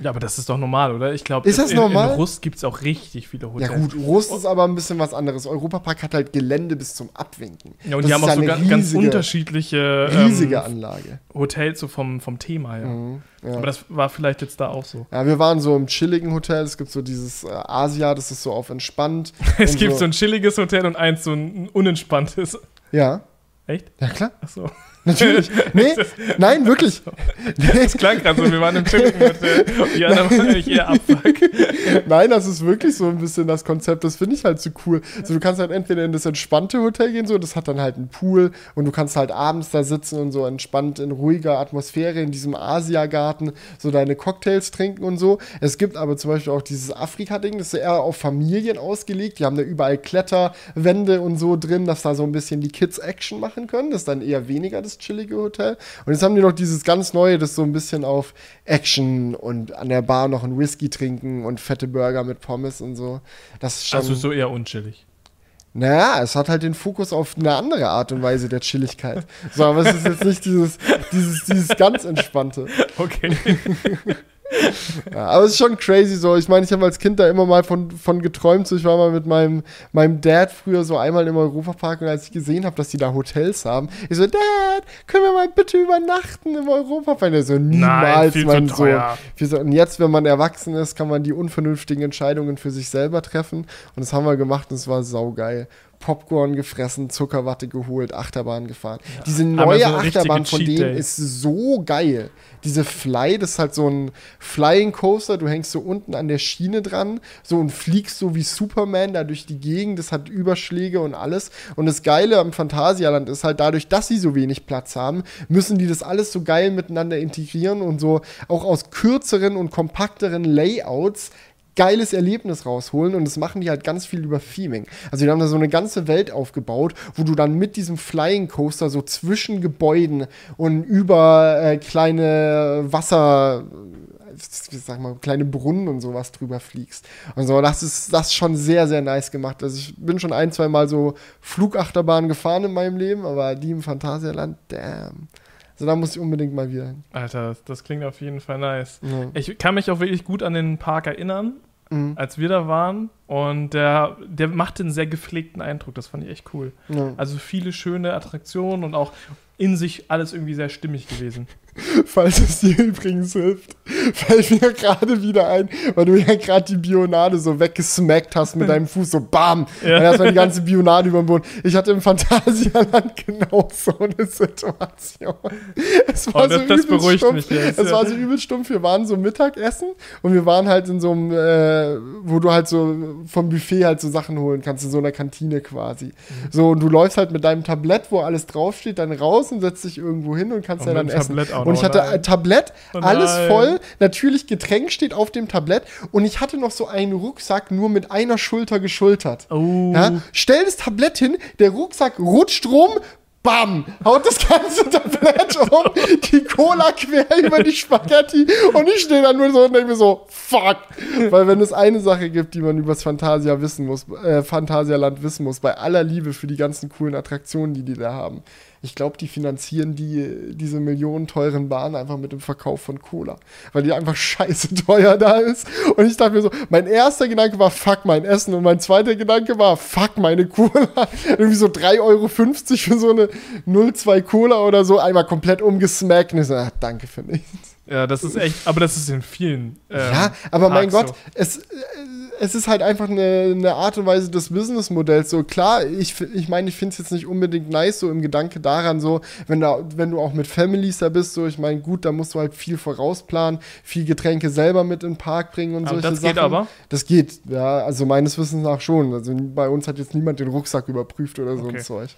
Ja, aber das ist doch normal, oder? Ich glaube, in, in Rust gibt es auch richtig viele Hotels. Ja gut, Rust ist aber ein bisschen was anderes. Europapark hat halt Gelände bis zum Abwinken. Ja, und das die haben auch so riesige, ganz unterschiedliche riesige ähm, Anlage. Hotels so vom, vom Thema her. Mhm, ja. Aber das war vielleicht jetzt da auch so. Ja, wir waren so im chilligen Hotel. Es gibt so dieses äh, Asia, das ist so auf entspannt. es gibt so, so ein chilliges Hotel und eins so ein unentspanntes. Ja. Echt? Ja, klar. Ach so. Natürlich. Nee, nein, wirklich. Das klang gerade so, wir waren im chilligen Hotel. Die anderen ich eher abfuck. Nein, das ist wirklich so ein bisschen das Konzept. Das finde ich halt so cool. Also, du kannst halt entweder in das entspannte Hotel gehen, so, das hat dann halt einen Pool und du kannst halt abends da sitzen und so entspannt in ruhiger Atmosphäre in diesem Asiagarten so deine Cocktails trinken und so. Es gibt aber zum Beispiel auch dieses Afrika-Ding, das ist eher auf Familien ausgelegt. Die haben da überall Kletterwände und so drin, dass da so ein bisschen die Kids Action machen können. Das ist dann eher weniger das das chillige Hotel. Und jetzt haben die noch dieses ganz neue, das so ein bisschen auf Action und an der Bar noch einen Whisky trinken und fette Burger mit Pommes und so. Das ist schon. Also so eher unchillig. Naja, es hat halt den Fokus auf eine andere Art und Weise der Chilligkeit. So, aber es ist jetzt nicht dieses, dieses, dieses ganz entspannte. Okay. ja, aber es ist schon crazy so. Ich meine, ich habe als Kind da immer mal von, von geträumt. So, ich war mal mit meinem, meinem Dad früher so einmal im Europapark und als ich gesehen habe, dass die da Hotels haben, ich so, Dad, können wir mal bitte übernachten im Europapark? Der so, niemals, Nein, mein so. Und jetzt, wenn man erwachsen ist, kann man die unvernünftigen Entscheidungen für sich selber treffen. Und das haben wir gemacht und es war saugeil. Popcorn gefressen, Zuckerwatte geholt, Achterbahn gefahren. Ja. Diese neue so Achterbahn von denen ist so geil. Diese Fly, das ist halt so ein Flying Coaster, du hängst so unten an der Schiene dran, so und fliegst so wie Superman da durch die Gegend, das hat Überschläge und alles. Und das Geile am Phantasialand ist halt dadurch, dass sie so wenig Platz haben, müssen die das alles so geil miteinander integrieren und so auch aus kürzeren und kompakteren Layouts geiles Erlebnis rausholen und das machen die halt ganz viel über Theming. Also die haben da so eine ganze Welt aufgebaut, wo du dann mit diesem Flying Coaster so zwischen Gebäuden und über äh, kleine Wasser wie sag mal, kleine Brunnen und sowas drüber fliegst. Und so, das ist das ist schon sehr, sehr nice gemacht. Also ich bin schon ein, zwei Mal so Flugachterbahn gefahren in meinem Leben, aber die im Phantasialand, damn. Also da muss ich unbedingt mal wieder hin. Alter, das klingt auf jeden Fall nice. Ja. Ich kann mich auch wirklich gut an den Park erinnern, mhm. als wir da waren. Und der, der machte einen sehr gepflegten Eindruck. Das fand ich echt cool. Ja. Also viele schöne Attraktionen und auch in sich alles irgendwie sehr stimmig gewesen. Falls es dir übrigens hilft, fällt mir gerade wieder ein, weil du ja gerade die Bionade so weggesmackt hast mit deinem Fuß, so BAM! Ja. Und erstmal die ganze Bionade über den Boden. Ich hatte im Phantasialand genau so eine Situation. Es war oh, das, so das beruhigt stumpf. mich jetzt. Es ja. war so übel stumpf. Wir waren so Mittagessen und wir waren halt in so einem, äh, wo du halt so vom Buffet halt so Sachen holen kannst, in so einer Kantine quasi. Mhm. So, und du läufst halt mit deinem Tablett, wo alles draufsteht, dann raus und setzt dich irgendwo hin und kannst und ja dann essen. Und ich hatte ein Tablett, oh alles voll, natürlich Getränk steht auf dem Tablett und ich hatte noch so einen Rucksack nur mit einer Schulter geschultert. Oh. Ja? Stell das Tablett hin, der Rucksack rutscht rum, Bam! Haut das ganze Tablett um, die Cola quer über die Spaghetti und ich stehe da nur so und denke mir so, fuck! Weil wenn es eine Sache gibt, die man übers Fantasia wissen muss, äh, Phantasialand wissen muss, bei aller Liebe für die ganzen coolen Attraktionen, die die da haben, ich glaube, die finanzieren die, diese millionen teuren Bahnen einfach mit dem Verkauf von Cola. Weil die einfach scheiße teuer da ist. Und ich dachte mir so, mein erster Gedanke war, fuck mein Essen. Und mein zweiter Gedanke war, fuck meine Cola. Irgendwie so 3,50 Euro für so eine 0,2 Cola oder so. Einmal komplett umgesmackt. Und ich so, ach, danke für nichts. Ja, das ist echt, aber das ist in vielen. Ähm, ja, aber mein Gott, so. es, es ist halt einfach eine, eine Art und Weise des Businessmodells. So klar, ich, ich meine, ich finde es jetzt nicht unbedingt nice, so im Gedanke daran, so, wenn, da, wenn du auch mit Families da bist, so, ich meine, gut, da musst du halt viel vorausplanen, viel Getränke selber mit in den Park bringen und aber solche das Sachen. Das geht aber? Das geht, ja, also meines Wissens nach schon. Also bei uns hat jetzt niemand den Rucksack überprüft oder so okay. ein Zeug.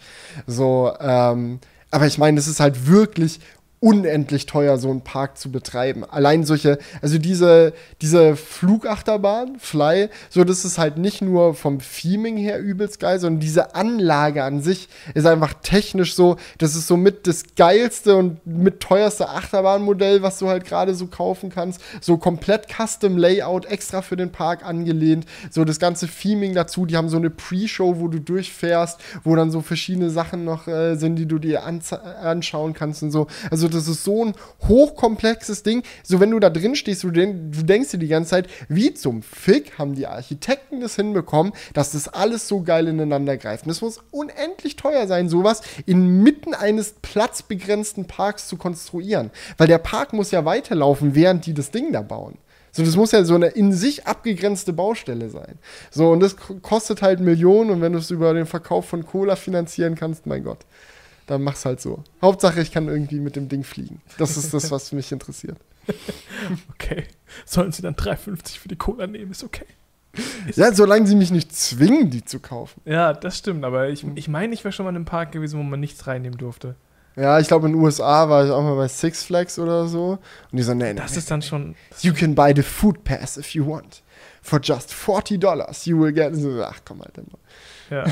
So, ähm, aber ich meine, es ist halt wirklich unendlich teuer, so einen Park zu betreiben. Allein solche, also diese, diese Flugachterbahn, Fly, so das ist halt nicht nur vom Theming her übelst geil, sondern diese Anlage an sich ist einfach technisch so, das ist somit das geilste und mit teuerste Achterbahnmodell, was du halt gerade so kaufen kannst. So komplett Custom Layout, extra für den Park angelehnt. So das ganze Theming dazu, die haben so eine Pre-Show, wo du durchfährst, wo dann so verschiedene Sachen noch äh, sind, die du dir anschauen kannst und so. Also das ist so ein hochkomplexes Ding. So, wenn du da drin stehst, du, den, du denkst dir die ganze Zeit, wie zum Fick haben die Architekten das hinbekommen, dass das alles so geil ineinander greift. Und es muss unendlich teuer sein, sowas inmitten eines platzbegrenzten Parks zu konstruieren. Weil der Park muss ja weiterlaufen, während die das Ding da bauen. So, das muss ja so eine in sich abgegrenzte Baustelle sein. So, und das kostet halt Millionen und wenn du es über den Verkauf von Cola finanzieren kannst, mein Gott dann mach's halt so. Hauptsache, ich kann irgendwie mit dem Ding fliegen. Das ist das, was mich interessiert. okay. Sollen sie dann 3,50 für die Cola nehmen, ist okay. Ist ja, solange sie mich nicht zwingen, die zu kaufen. Ja, das stimmt, aber ich, ich meine, ich wäre schon mal in einem Park gewesen, wo man nichts reinnehmen durfte. Ja, ich glaube, in den USA war ich auch mal bei Six Flags oder so. Und die so, nee, Das nee, ist dann schon. You can buy the food pass if you want. For just 40 dollars you will get. Ach komm, Alter. Ja,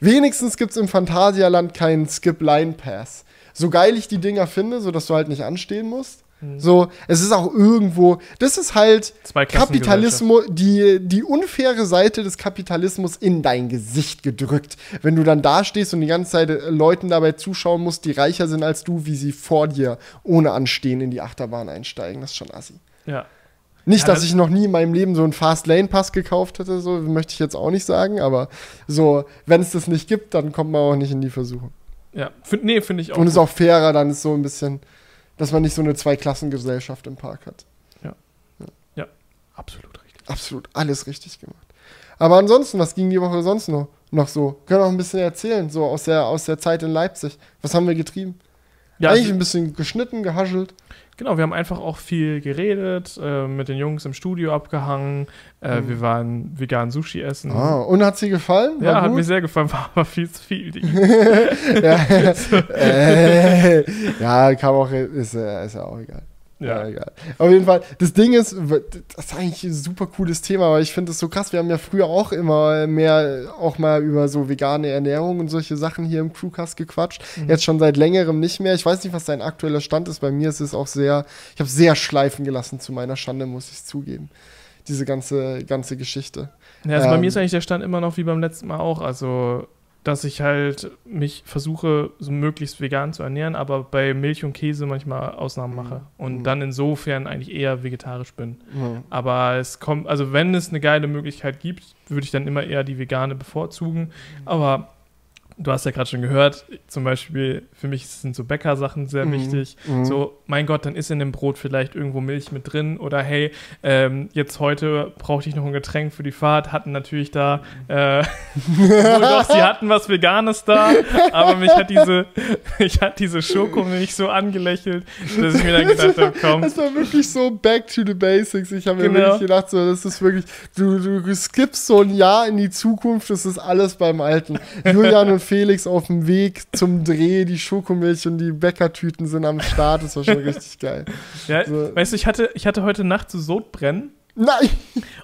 Wenigstens gibt es im Phantasialand keinen Skip-Line-Pass. So geil ich die Dinger finde, sodass du halt nicht anstehen musst. Mhm. So, es ist auch irgendwo, das ist halt Kapitalismus, die, die unfaire Seite des Kapitalismus in dein Gesicht gedrückt. Wenn du dann da stehst und die ganze Zeit äh, Leuten dabei zuschauen musst, die reicher sind als du, wie sie vor dir ohne Anstehen in die Achterbahn einsteigen. Das ist schon assi. Ja. Nicht, dass ich noch nie in meinem Leben so einen Fast Lane Pass gekauft hätte, so möchte ich jetzt auch nicht sagen, aber so, wenn es das nicht gibt, dann kommt man auch nicht in die Versuchung. Ja, find, nee, finde ich auch. Und es ist auch fairer, dann ist so ein bisschen, dass man nicht so eine Zweiklassengesellschaft im Park hat. Ja. ja. Ja, absolut richtig. Absolut, alles richtig gemacht. Aber ansonsten, was ging die Woche sonst noch, noch so? Können wir auch ein bisschen erzählen, so aus der, aus der Zeit in Leipzig. Was haben wir getrieben? Ja, Eigentlich also, ein bisschen geschnitten, gehaschelt. Genau, wir haben einfach auch viel geredet, äh, mit den Jungs im Studio abgehangen. Äh, mhm. Wir waren vegan Sushi essen. Ah, und hat sie gefallen? War ja, gut? hat mir sehr gefallen, war aber viel zu viel. ja, äh, ja, kam auch, ist, äh, ist ja auch egal. Ja. ja, egal. Auf jeden Fall, das Ding ist, das ist eigentlich ein super cooles Thema, weil ich finde es so krass. Wir haben ja früher auch immer mehr auch mal über so vegane Ernährung und solche Sachen hier im Crewcast gequatscht. Mhm. Jetzt schon seit längerem nicht mehr. Ich weiß nicht, was dein aktueller Stand ist. Bei mir ist es auch sehr, ich habe sehr schleifen gelassen zu meiner Schande, muss ich zugeben. Diese ganze, ganze Geschichte. Ja, also ähm, bei mir ist eigentlich der Stand immer noch wie beim letzten Mal auch. Also dass ich halt mich versuche, so möglichst vegan zu ernähren, aber bei Milch und Käse manchmal Ausnahmen mache mhm. und mhm. dann insofern eigentlich eher vegetarisch bin. Mhm. Aber es kommt, also wenn es eine geile Möglichkeit gibt, würde ich dann immer eher die vegane bevorzugen. Aber du hast ja gerade schon gehört, zum Beispiel für mich sind so Bäckersachen sehr mhm. wichtig. Mhm. So, mein Gott, dann ist in dem Brot vielleicht irgendwo Milch mit drin oder hey, ähm, jetzt heute brauchte ich noch ein Getränk für die Fahrt, hatten natürlich da, äh, doch, sie hatten was Veganes da, aber mich hat diese, ich hat diese Schokomilch so angelächelt, dass ich mir dann gedacht habe, komm. Das war wirklich so back to the basics. Ich habe mir genau. wirklich gedacht, so, das ist wirklich, du, du skippst so ein Jahr in die Zukunft, das ist alles beim Alten. Julian und Felix auf dem Weg zum Dreh, die Schokomilch und die Bäckertüten sind am Start. Das war schon richtig geil. Ja, so. weißt du, ich hatte, ich hatte heute Nacht so Sodbrennen. Nein!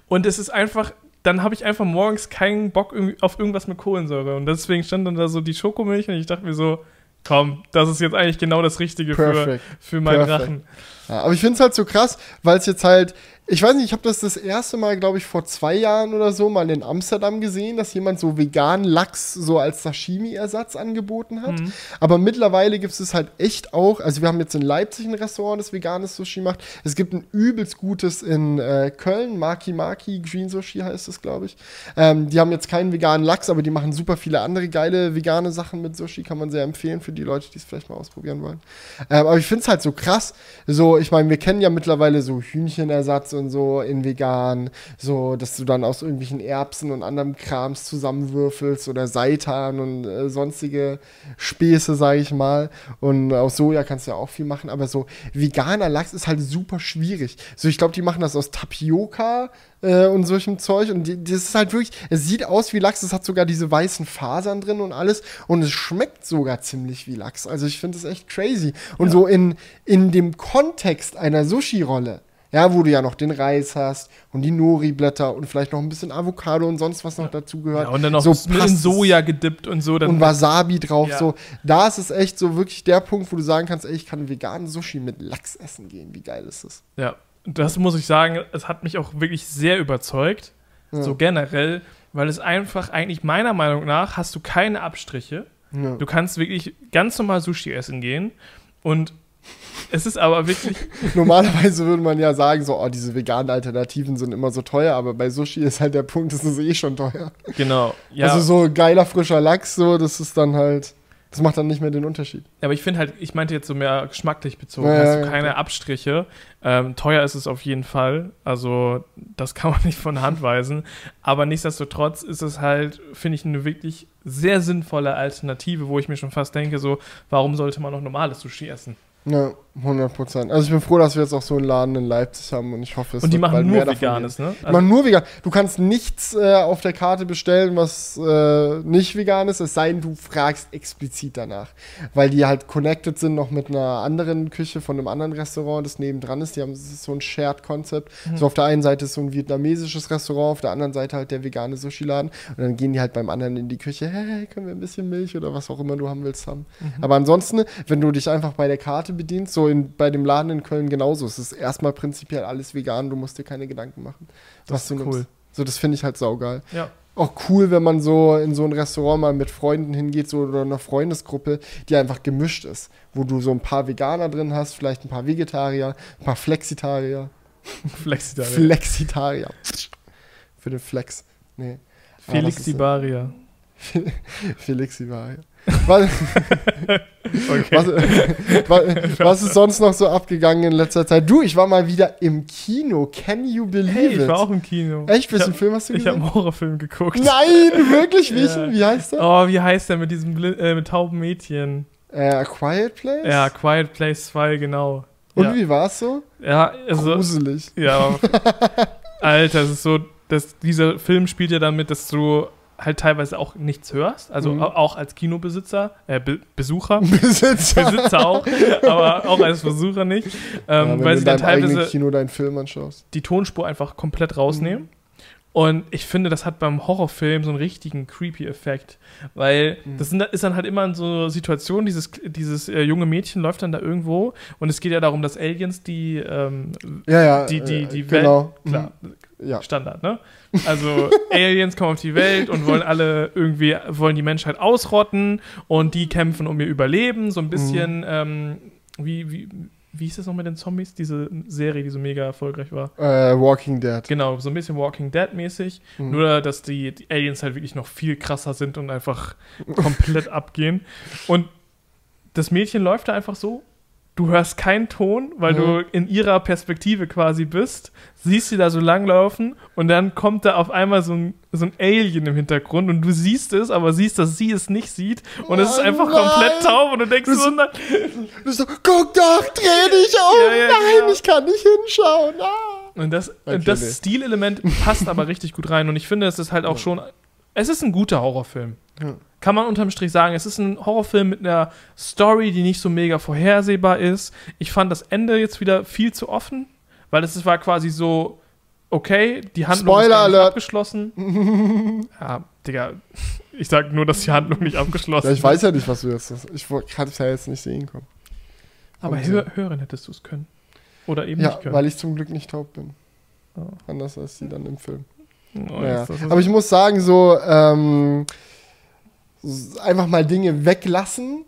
Und es ist einfach, dann habe ich einfach morgens keinen Bock auf irgendwas mit Kohlensäure. Und deswegen stand dann da so die Schokomilch und ich dachte mir so, komm, das ist jetzt eigentlich genau das Richtige für, für meinen Perfect. Rachen. Ja, aber ich finde es halt so krass, weil es jetzt halt, ich weiß nicht, ich habe das das erste Mal, glaube ich, vor zwei Jahren oder so mal in Amsterdam gesehen, dass jemand so veganen Lachs so als Sashimi-Ersatz angeboten hat. Mhm. Aber mittlerweile gibt es halt echt auch, also wir haben jetzt in Leipzig ein Restaurant, das veganes Sushi macht. Es gibt ein übelst gutes in äh, Köln, Maki Maki, Green Sushi heißt es, glaube ich. Ähm, die haben jetzt keinen veganen Lachs, aber die machen super viele andere geile vegane Sachen mit Sushi, kann man sehr empfehlen für die Leute, die es vielleicht mal ausprobieren wollen. Ähm, aber ich finde es halt so krass, so, ich meine, wir kennen ja mittlerweile so Hühnchenersatz und so in vegan, so, dass du dann aus irgendwelchen Erbsen und anderem Krams zusammenwürfelst oder Seitan und äh, sonstige Späße, sage ich mal. Und aus Soja kannst du ja auch viel machen, aber so veganer Lachs ist halt super schwierig. So, ich glaube, die machen das aus Tapioca äh, und solchem Zeug. Und die, das ist halt wirklich, es sieht aus wie Lachs, es hat sogar diese weißen Fasern drin und alles. Und es schmeckt sogar ziemlich wie Lachs. Also ich finde das echt crazy. Und ja. so in, in dem Kontext einer Sushi-Rolle ja, wo du ja noch den Reis hast und die Nori-Blätter und vielleicht noch ein bisschen Avocado und sonst was noch dazu gehört. Ja, und dann noch so in Soja gedippt und so. und Wasabi drauf. Ja. So, da ist es echt so wirklich der Punkt, wo du sagen kannst, ey, ich kann veganen Sushi mit Lachs essen gehen. Wie geil ist das? Ja, das muss ich sagen, es hat mich auch wirklich sehr überzeugt. Ja. So generell, weil es einfach eigentlich meiner Meinung nach hast du keine Abstriche. Ja. Du kannst wirklich ganz normal Sushi essen gehen und es ist aber wirklich. Normalerweise würde man ja sagen, so, oh, diese veganen Alternativen sind immer so teuer, aber bei Sushi ist halt der Punkt, das ist eh schon teuer. Genau. Ja. Also so geiler frischer Lachs, so, das ist dann halt. Das macht dann nicht mehr den Unterschied. Ja, aber ich finde halt, ich meinte jetzt so mehr geschmacklich bezogen. Ja, hast du keine ja, Abstriche. Ähm, teuer ist es auf jeden Fall. Also, das kann man nicht von Hand weisen. Aber nichtsdestotrotz ist es halt, finde ich, eine wirklich sehr sinnvolle Alternative, wo ich mir schon fast denke, so, warum sollte man noch normales Sushi essen? Ja, 100 Prozent. Also ich bin froh, dass wir jetzt auch so einen Laden in Leipzig haben und ich hoffe, es Und die machen nur Veganes, ne? Also die machen nur vegan. Du kannst nichts äh, auf der Karte bestellen, was äh, nicht vegan ist, es sei denn, du fragst explizit danach. Weil die halt connected sind noch mit einer anderen Küche von einem anderen Restaurant, das nebendran ist. Die haben das ist so ein Shared-Konzept. Mhm. So auf der einen Seite ist so ein vietnamesisches Restaurant, auf der anderen Seite halt der vegane Sushi-Laden. Und dann gehen die halt beim anderen in die Küche, hey, können wir ein bisschen Milch oder was auch immer du haben willst haben. Mhm. Aber ansonsten, wenn du dich einfach bei der Karte bedienst, so in, bei dem Laden in Köln genauso. Es ist erstmal prinzipiell alles vegan, du musst dir keine Gedanken machen. Das ist cool. Nimmst. So, das finde ich halt saugeil. Ja. Auch cool, wenn man so in so ein Restaurant mal mit Freunden hingeht, so oder einer Freundesgruppe, die einfach gemischt ist. Wo du so ein paar Veganer drin hast, vielleicht ein paar Vegetarier, ein paar Flexitarier. Flexitarier. Flexitarier. Für den Flex. Nee. Felixibaria. Felixibaria. Was, was, was, was, ist sonst noch so abgegangen in letzter Zeit? Du, ich war mal wieder im Kino. Can you believe hey, ich it? Ich war auch im Kino. Echt? Welchen Film hast du gesehen? Ich habe einen Horrorfilm geguckt. Nein, wirklich? Wie, ja. wie heißt der? Oh, wie heißt der mit diesem äh, mit tauben Mädchen? Äh, A Quiet Place? Ja, Quiet Place 2, genau. Und ja. wie war es so? Ja, also. Gruselig. Ja. Alter, es ist so, dass dieser Film spielt ja damit, dass du halt teilweise auch nichts hörst, also mhm. auch als Kinobesitzer, äh, Be Besucher. Besitzer. Besitzer auch, aber auch als Besucher nicht. Ähm, ja, weil sie dann teilweise Kino deinen Film anschaust. die Tonspur einfach komplett rausnehmen. Mhm. Und ich finde, das hat beim Horrorfilm so einen richtigen Creepy-Effekt. Weil mhm. das sind, ist dann halt immer in so Situationen, dieses, dieses äh, junge Mädchen läuft dann da irgendwo und es geht ja darum, dass Aliens die, ähm, ja, ja, die, die, die genau. Welt, klar, mhm ja. Standard, ne? Also Aliens kommen auf die Welt und wollen alle irgendwie, wollen die Menschheit ausrotten und die kämpfen um ihr Überleben, so ein bisschen mhm. ähm, wie, wie, wie hieß das noch mit den Zombies? Diese Serie, die so mega erfolgreich war. Äh, Walking Dead. Genau, so ein bisschen Walking Dead-mäßig. Mhm. Nur, dass die, die, Aliens halt wirklich noch viel krasser sind und einfach komplett abgehen. Und das Mädchen läuft da einfach so du hörst keinen Ton, weil mhm. du in ihrer Perspektive quasi bist, siehst sie da so langlaufen und dann kommt da auf einmal so ein, so ein Alien im Hintergrund und du siehst es, aber siehst, dass sie es nicht sieht und oh, es ist einfach nein. komplett taub und du denkst du so, nein. Du so, guck doch, dreh dich um, ja, ja, nein, genau. ich kann nicht hinschauen. Ah. Und das, okay, das. Stilelement passt aber richtig gut rein und ich finde, es ist halt auch schon, es ist ein guter Horrorfilm. Ja kann man unterm Strich sagen, es ist ein Horrorfilm mit einer Story, die nicht so mega vorhersehbar ist. Ich fand das Ende jetzt wieder viel zu offen, weil es war quasi so, okay, die Handlung Spoiler ist Alert. abgeschlossen. ja, Digga, Ich sag nur, dass die Handlung nicht abgeschlossen ist. Ja, ich weiß ja nicht, was du jetzt. Ich kann es ja jetzt nicht sehen kommen. Aber hör, hören hättest du es können. Oder eben ja, nicht können. weil ich zum Glück nicht taub bin. Oh. Anders als sie dann im Film. Oh, naja. Aber ich muss sagen, so ähm, einfach mal Dinge weglassen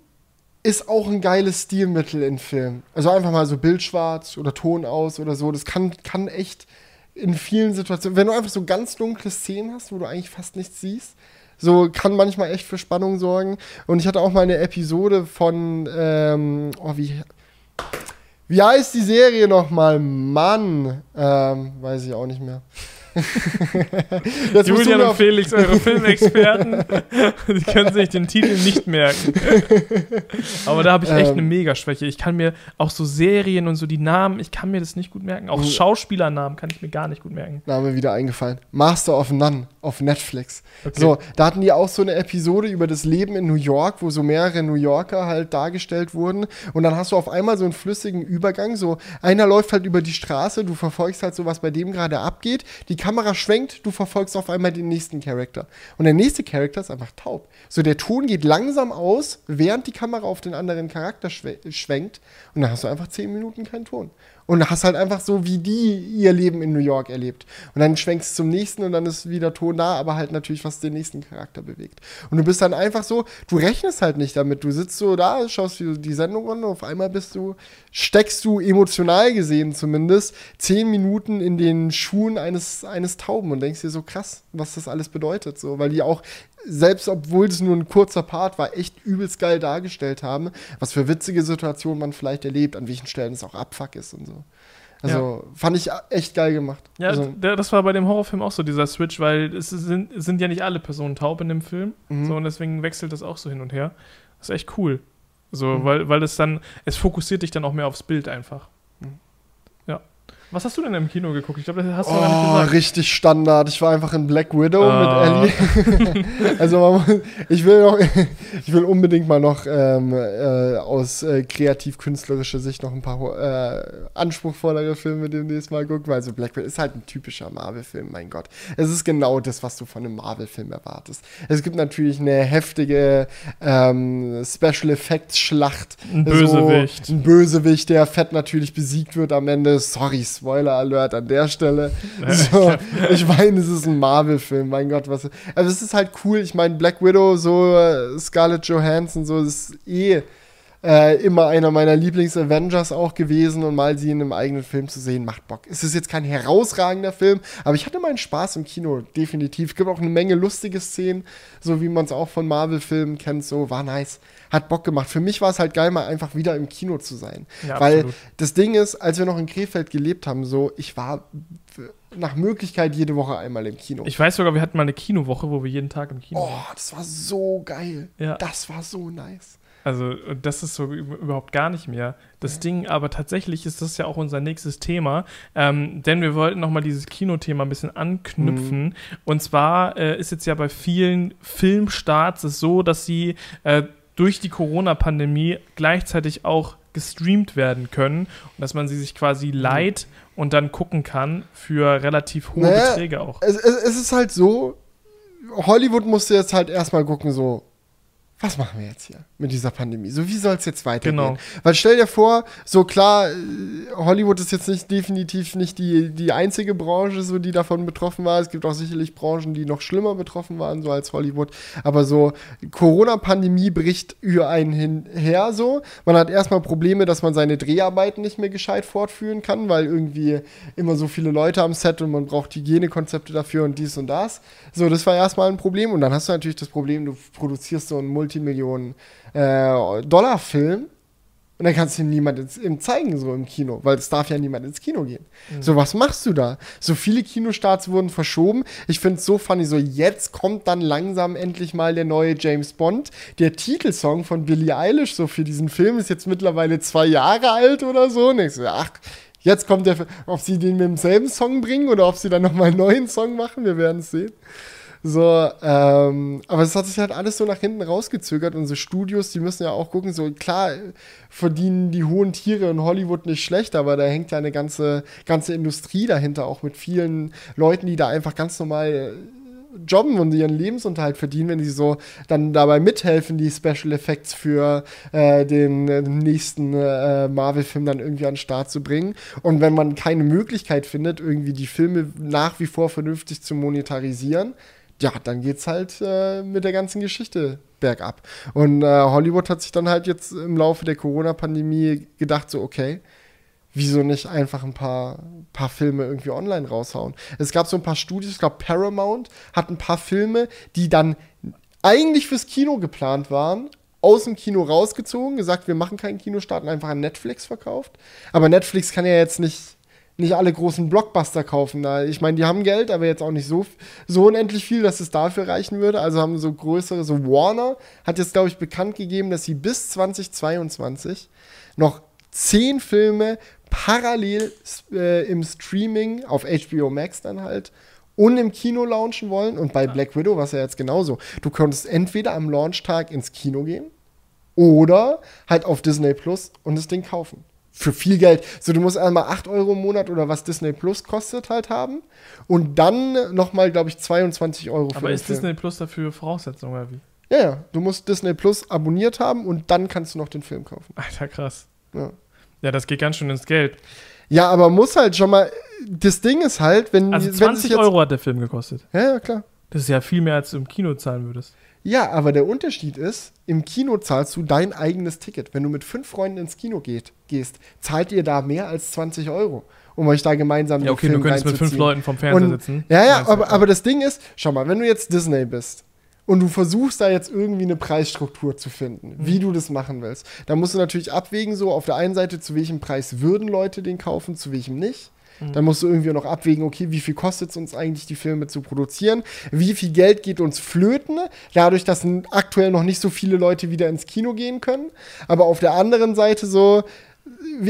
ist auch ein geiles Stilmittel in Filmen. Also einfach mal so Bildschwarz oder Ton aus oder so. Das kann, kann echt in vielen Situationen, wenn du einfach so ganz dunkle Szenen hast, wo du eigentlich fast nichts siehst, so kann manchmal echt für Spannung sorgen. Und ich hatte auch mal eine Episode von, ähm, oh, wie, wie heißt die Serie nochmal? Mann, ähm, weiß ich auch nicht mehr. Julian und Felix, eure Filmexperten, die können sich den Titel nicht merken. Aber da habe ich echt ähm, eine Megaschwäche. Ich kann mir auch so Serien und so die Namen, ich kann mir das nicht gut merken. Auch Schauspielernamen kann ich mir gar nicht gut merken. Name wieder eingefallen. Master of None auf Netflix. Okay. So, da hatten die auch so eine Episode über das Leben in New York, wo so mehrere New Yorker halt dargestellt wurden. Und dann hast du auf einmal so einen flüssigen Übergang. So, einer läuft halt über die Straße, du verfolgst halt so, was bei dem gerade abgeht. Die Kamera schwenkt, du verfolgst auf einmal den nächsten Charakter. Und der nächste Charakter ist einfach taub. So, der Ton geht langsam aus, während die Kamera auf den anderen Charakter schwenkt. Und dann hast du einfach zehn Minuten keinen Ton. Und hast halt einfach so, wie die ihr Leben in New York erlebt. Und dann schwenkst du zum nächsten und dann ist wieder Ton da, aber halt natürlich, was den nächsten Charakter bewegt. Und du bist dann einfach so, du rechnest halt nicht damit. Du sitzt so da, schaust die Sendung an und auf einmal bist du, steckst du emotional gesehen zumindest zehn Minuten in den Schuhen eines, eines Tauben und denkst dir so krass, was das alles bedeutet. So, weil die auch selbst obwohl es nur ein kurzer Part war, echt übelst geil dargestellt haben, was für witzige Situationen man vielleicht erlebt, an welchen Stellen es auch Abfuck ist und so. Also ja. fand ich echt geil gemacht. Ja, also, das war bei dem Horrorfilm auch so, dieser Switch, weil es sind, es sind ja nicht alle Personen taub in dem Film. Mhm. So, und deswegen wechselt das auch so hin und her. Das ist echt cool. So, mhm. weil, weil es dann, es fokussiert dich dann auch mehr aufs Bild einfach. Was hast du denn im Kino geguckt? Ich glaube, das hast du oh, noch nicht gesagt. richtig Standard. Ich war einfach in Black Widow oh. mit Ellie. also ich will noch, ich will unbedingt mal noch ähm, äh, aus äh, kreativ-künstlerischer Sicht noch ein paar äh, anspruchsvollere Filme demnächst mal gucken, weil so Black Widow ist halt ein typischer Marvel-Film, mein Gott. Es ist genau das, was du von einem Marvel-Film erwartest. Es gibt natürlich eine heftige ähm, Special Effects-Schlacht. Ein Bösewicht. So, ein Bösewicht, der fett natürlich besiegt wird am Ende. Sorry, Spoiler Alert an der Stelle. So, ich meine, es ist ein Marvel-Film, mein Gott, was. Also es ist halt cool. Ich meine, Black Widow, so äh, Scarlett Johansson, so das ist eh äh, immer einer meiner Lieblings-Avengers auch gewesen und mal sie in einem eigenen Film zu sehen, macht Bock. Es ist jetzt kein herausragender Film, aber ich hatte meinen Spaß im Kino, definitiv. Es gibt auch eine Menge lustige Szenen, so wie man es auch von Marvel-Filmen kennt, so war nice hat Bock gemacht. Für mich war es halt geil, mal einfach wieder im Kino zu sein. Ja, Weil absolut. das Ding ist, als wir noch in Krefeld gelebt haben, so, ich war nach Möglichkeit jede Woche einmal im Kino. Ich weiß sogar, wir hatten mal eine Kinowoche, wo wir jeden Tag im Kino waren. Oh, das war so geil. Ja. Das war so nice. Also, das ist so überhaupt gar nicht mehr. Das ja. Ding, aber tatsächlich ist das ja auch unser nächstes Thema, ähm, denn wir wollten nochmal dieses Kinothema ein bisschen anknüpfen. Mhm. Und zwar äh, ist jetzt ja bei vielen Filmstarts es so, dass sie äh, durch die Corona-Pandemie gleichzeitig auch gestreamt werden können und dass man sie sich quasi leiht und dann gucken kann für relativ hohe naja, Beträge auch. Es, es, es ist halt so, Hollywood musste jetzt halt erstmal gucken, so, was machen wir jetzt hier mit dieser Pandemie? So, wie soll es jetzt weitergehen? Genau. Weil stell dir vor, so klar, äh, Hollywood ist jetzt nicht definitiv nicht die, die einzige Branche, so, die davon betroffen war. Es gibt auch sicherlich Branchen, die noch schlimmer betroffen waren, so als Hollywood. Aber so, Corona-Pandemie bricht über einen hinher, so. Man hat erstmal Probleme, dass man seine Dreharbeiten nicht mehr gescheit fortführen kann, weil irgendwie immer so viele Leute am Set und man braucht Hygienekonzepte dafür und dies und das. So, das war erstmal ein Problem. Und dann hast du natürlich das Problem, du produzierst so ein Multi Multimillionen-Dollar-Film äh, und dann kannst du ihm niemand ins, zeigen, so im Kino, weil es darf ja niemand ins Kino gehen. Mhm. So, was machst du da? So viele Kinostarts wurden verschoben. Ich finde es so funny, so jetzt kommt dann langsam endlich mal der neue James Bond. Der Titelsong von Billie Eilish, so für diesen Film, ist jetzt mittlerweile zwei Jahre alt oder so. Und ich so, ach, jetzt kommt der, ob sie den mit demselben Song bringen oder ob sie dann nochmal einen neuen Song machen, wir werden es sehen. So, ähm, aber es hat sich halt alles so nach hinten rausgezögert. Unsere Studios, die müssen ja auch gucken, so klar verdienen die hohen Tiere in Hollywood nicht schlecht, aber da hängt ja eine ganze, ganze Industrie dahinter, auch mit vielen Leuten, die da einfach ganz normal jobben und ihren Lebensunterhalt verdienen, wenn sie so dann dabei mithelfen, die Special Effects für äh, den äh, nächsten äh, Marvel-Film dann irgendwie an den Start zu bringen. Und wenn man keine Möglichkeit findet, irgendwie die Filme nach wie vor vernünftig zu monetarisieren, ja, dann geht's halt äh, mit der ganzen Geschichte bergab. Und äh, Hollywood hat sich dann halt jetzt im Laufe der Corona-Pandemie gedacht, so, okay, wieso nicht einfach ein paar, paar Filme irgendwie online raushauen? Es gab so ein paar Studios, ich glaube, Paramount hat ein paar Filme, die dann eigentlich fürs Kino geplant waren, aus dem Kino rausgezogen, gesagt, wir machen keinen Kinostart und einfach an Netflix verkauft. Aber Netflix kann ja jetzt nicht nicht alle großen Blockbuster kaufen. Ich meine, die haben Geld, aber jetzt auch nicht so, so unendlich viel, dass es dafür reichen würde. Also haben so größere, so Warner hat jetzt, glaube ich, bekannt gegeben, dass sie bis 2022 noch zehn Filme parallel äh, im Streaming auf HBO Max dann halt und im Kino launchen wollen. Und bei Black Widow war es ja jetzt genauso. Du konntest entweder am Launchtag ins Kino gehen oder halt auf Disney Plus und das Ding kaufen für viel Geld. So, du musst einmal 8 Euro im Monat oder was Disney Plus kostet halt haben. Und dann nochmal, glaube ich, 22 Euro für Aber ist Disney Plus dafür Voraussetzung oder wie? Ja, ja. Du musst Disney Plus abonniert haben und dann kannst du noch den Film kaufen. Alter, krass. Ja. Ja, das geht ganz schön ins Geld. Ja, aber muss halt schon mal. Das Ding ist halt, wenn. Also 20 wenn Euro hat der Film gekostet. Ja, ja, klar. Das ist ja viel mehr, als du im Kino zahlen würdest. Ja, aber der Unterschied ist, im Kino zahlst du dein eigenes Ticket. Wenn du mit fünf Freunden ins Kino geht, gehst, zahlt ihr da mehr als 20 Euro, um euch da gemeinsam Ja, okay, du könntest mit fünf Leuten vom Fernseher und, sitzen. Ja, ja, aber, aber das Ding ist, schau mal, wenn du jetzt Disney bist und du versuchst da jetzt irgendwie eine Preisstruktur zu finden, mhm. wie du das machen willst, dann musst du natürlich abwägen, so auf der einen Seite, zu welchem Preis würden Leute den kaufen, zu welchem nicht. Mhm. Dann musst du irgendwie noch abwägen, okay, wie viel kostet es uns eigentlich, die Filme zu produzieren? Wie viel Geld geht uns flöten, dadurch, dass aktuell noch nicht so viele Leute wieder ins Kino gehen können. Aber auf der anderen Seite so,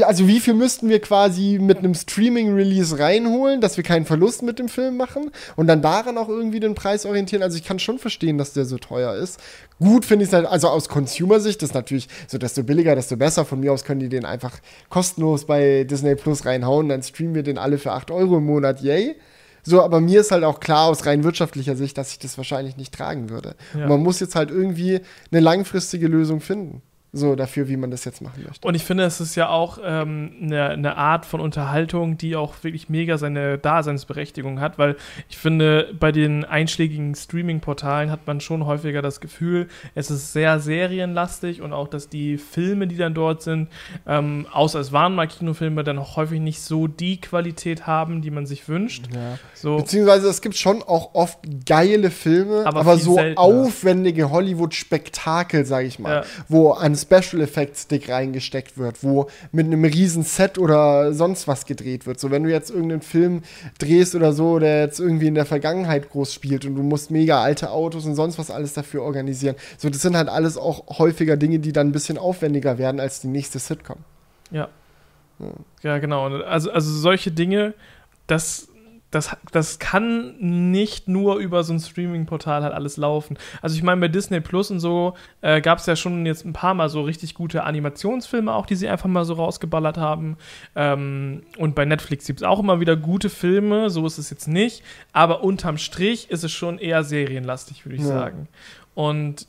also wie viel müssten wir quasi mit einem Streaming-Release reinholen, dass wir keinen Verlust mit dem Film machen und dann daran auch irgendwie den Preis orientieren. Also ich kann schon verstehen, dass der so teuer ist. Gut finde ich es halt, also aus Consumer-Sicht ist natürlich so, desto billiger, desto besser. Von mir aus können die den einfach kostenlos bei Disney Plus reinhauen, dann streamen wir den alle für 8 Euro im Monat, yay. So, aber mir ist halt auch klar aus rein wirtschaftlicher Sicht, dass ich das wahrscheinlich nicht tragen würde. Ja. man muss jetzt halt irgendwie eine langfristige Lösung finden so dafür, wie man das jetzt machen möchte. Und ich finde, es ist ja auch ähm, eine, eine Art von Unterhaltung, die auch wirklich mega seine Daseinsberechtigung hat, weil ich finde, bei den einschlägigen Streaming-Portalen hat man schon häufiger das Gefühl, es ist sehr serienlastig und auch, dass die Filme, die dann dort sind, ähm, außer es waren mal Kinofilme, dann auch häufig nicht so die Qualität haben, die man sich wünscht. Ja. So. Beziehungsweise es gibt schon auch oft geile Filme, aber, aber so seltener. aufwendige Hollywood-Spektakel, sage ich mal, ja. wo an Special Effects Stick reingesteckt wird, wo mit einem riesen Set oder sonst was gedreht wird. So, wenn du jetzt irgendeinen Film drehst oder so, der jetzt irgendwie in der Vergangenheit groß spielt und du musst mega alte Autos und sonst was alles dafür organisieren. So, das sind halt alles auch häufiger Dinge, die dann ein bisschen aufwendiger werden als die nächste Sitcom. Ja. Ja, ja genau. Also, also solche Dinge, das das, das kann nicht nur über so ein Streaming-Portal halt alles laufen. Also ich meine, bei Disney Plus und so äh, gab es ja schon jetzt ein paar Mal so richtig gute Animationsfilme auch, die sie einfach mal so rausgeballert haben. Ähm, und bei Netflix gibt es auch immer wieder gute Filme, so ist es jetzt nicht. Aber unterm Strich ist es schon eher serienlastig, würde ich ja. sagen. Und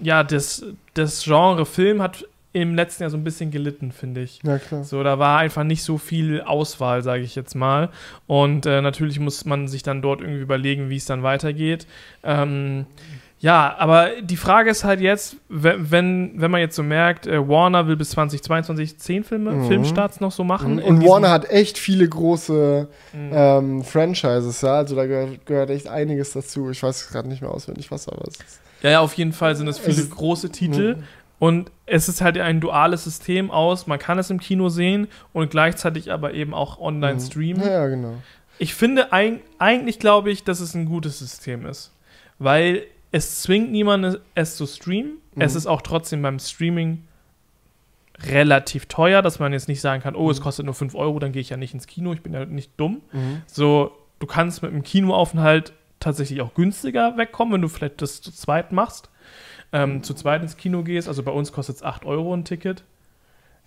ja, das, das Genre Film hat im letzten Jahr so ein bisschen gelitten, finde ich. Ja, klar. So, da war einfach nicht so viel Auswahl, sage ich jetzt mal. Und äh, natürlich muss man sich dann dort irgendwie überlegen, wie es dann weitergeht. Ähm, ja, aber die Frage ist halt jetzt, wenn, wenn man jetzt so merkt, äh, Warner will bis 2022 zehn Filme, mhm. Filmstarts noch so machen. Mhm. Und Warner hat echt viele große mhm. ähm, Franchises, ja. Also da gehört, gehört echt einiges dazu. Ich weiß gerade nicht mehr auswendig, was aber es ist. Ja, ja, auf jeden Fall sind es viele es große Titel. Und es ist halt ein duales System aus, man kann es im Kino sehen und gleichzeitig aber eben auch online mhm. streamen. Ja, genau. Ich finde, eigentlich glaube ich, dass es ein gutes System ist. Weil es zwingt niemanden, es zu streamen. Mhm. Es ist auch trotzdem beim Streaming relativ teuer, dass man jetzt nicht sagen kann, oh, es mhm. kostet nur 5 Euro, dann gehe ich ja nicht ins Kino, ich bin ja nicht dumm. Mhm. So, du kannst mit einem Kinoaufenthalt tatsächlich auch günstiger wegkommen, wenn du vielleicht das zu zweit machst ähm, zu zweit ins Kino gehst, also bei uns kostet es 8 Euro ein Ticket.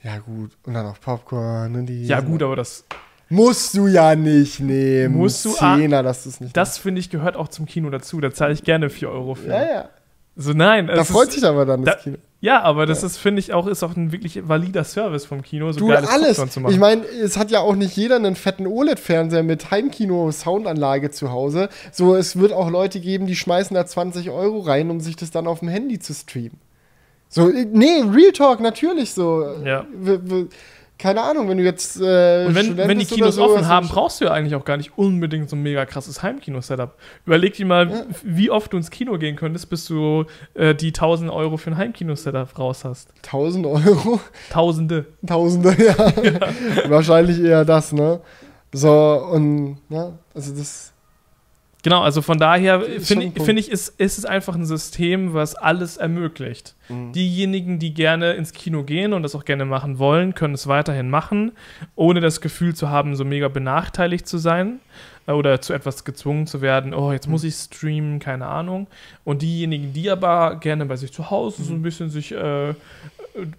Ja, gut. Und dann auch Popcorn und die. Ja, gut, aber das. Musst du ja nicht nehmen. Musst du Zehner, dass du es nicht Das finde ich gehört auch zum Kino dazu. Da zahle ich gerne 4 Euro für. Ja, ja. So, nein. Da freut ist, sich aber dann das da, Kino. Ja, aber das ja. ist, finde ich, auch, ist auch ein wirklich valider Service vom Kino, so du, alles. Ich meine, es hat ja auch nicht jeder einen fetten OLED-Fernseher mit Heimkino-Soundanlage zu Hause. So, es wird auch Leute geben, die schmeißen da 20 Euro rein, um sich das dann auf dem Handy zu streamen. So, nee, Real Talk, natürlich so. Ja keine Ahnung, wenn du jetzt. Äh, und wenn, wenn die Kinos so, offen haben, brauchst du ja eigentlich auch gar nicht unbedingt so ein mega krasses Heimkino-Setup. Überleg dir mal, ja. wie oft du ins Kino gehen könntest, bis du äh, die 1000 Euro für ein Heimkino-Setup raus hast. 1000 Euro? Tausende. Tausende, ja. ja. Wahrscheinlich eher das, ne? So, und, ja, also das. Genau, also von daher finde ich, find ich ist, ist es einfach ein System, was alles ermöglicht. Mhm. Diejenigen, die gerne ins Kino gehen und das auch gerne machen wollen, können es weiterhin machen, ohne das Gefühl zu haben, so mega benachteiligt zu sein äh, oder zu etwas gezwungen zu werden, oh, jetzt muss mhm. ich streamen, keine Ahnung. Und diejenigen, die aber gerne bei sich zu Hause so ein mhm. bisschen sich äh,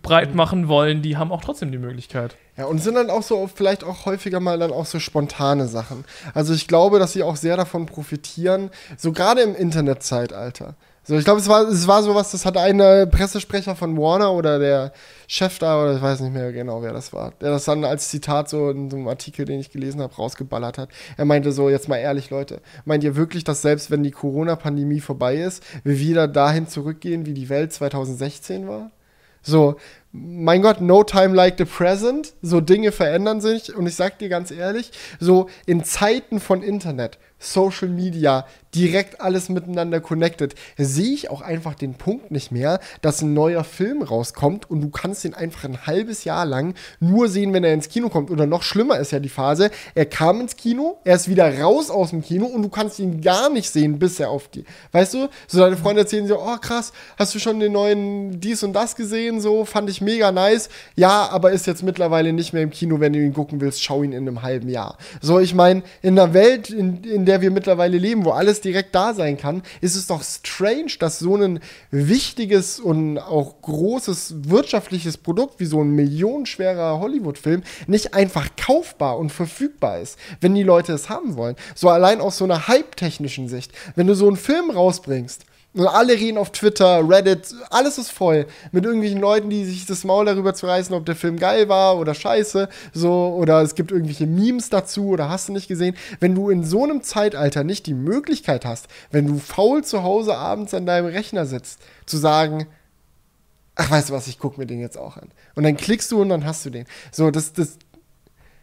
breit machen wollen, die haben auch trotzdem die Möglichkeit. Ja, und sind dann auch so vielleicht auch häufiger mal dann auch so spontane Sachen. Also ich glaube, dass sie auch sehr davon profitieren, so gerade im Internetzeitalter. So, ich glaube, es war, es war sowas, das hat ein Pressesprecher von Warner oder der Chef da, oder ich weiß nicht mehr genau, wer das war, der das dann als Zitat so in so einem Artikel, den ich gelesen habe, rausgeballert hat. Er meinte so, jetzt mal ehrlich, Leute, meint ihr wirklich, dass selbst wenn die Corona-Pandemie vorbei ist, wir wieder dahin zurückgehen, wie die Welt 2016 war? So, mein Gott, no time like the present. So Dinge verändern sich. Und ich sag dir ganz ehrlich, so in Zeiten von Internet, Social Media, direkt alles miteinander connected, sehe ich auch einfach den Punkt nicht mehr, dass ein neuer Film rauskommt und du kannst ihn einfach ein halbes Jahr lang nur sehen, wenn er ins Kino kommt. Oder noch schlimmer ist ja die Phase, er kam ins Kino, er ist wieder raus aus dem Kino und du kannst ihn gar nicht sehen, bis er auf die. Weißt du, so deine Freunde erzählen so, oh krass, hast du schon den neuen dies und das gesehen? So, fand ich mega nice. Ja, aber ist jetzt mittlerweile nicht mehr im Kino, wenn du ihn gucken willst, schau ihn in einem halben Jahr. So, ich meine, in einer Welt, in, in der wir mittlerweile leben, wo alles direkt da sein kann, ist es doch strange, dass so ein wichtiges und auch großes wirtschaftliches Produkt wie so ein millionenschwerer Hollywood-Film nicht einfach kaufbar und verfügbar ist, wenn die Leute es haben wollen. So allein aus so einer hype-technischen Sicht. Wenn du so einen Film rausbringst, und alle reden auf Twitter, Reddit, alles ist voll mit irgendwelchen Leuten, die sich das Maul darüber zu reißen, ob der Film geil war oder scheiße, so oder es gibt irgendwelche Memes dazu oder hast du nicht gesehen. Wenn du in so einem Zeitalter nicht die Möglichkeit hast, wenn du faul zu Hause abends an deinem Rechner sitzt, zu sagen, ach, weißt du was, ich gucke mir den jetzt auch an. Und dann klickst du und dann hast du den. So, das, das,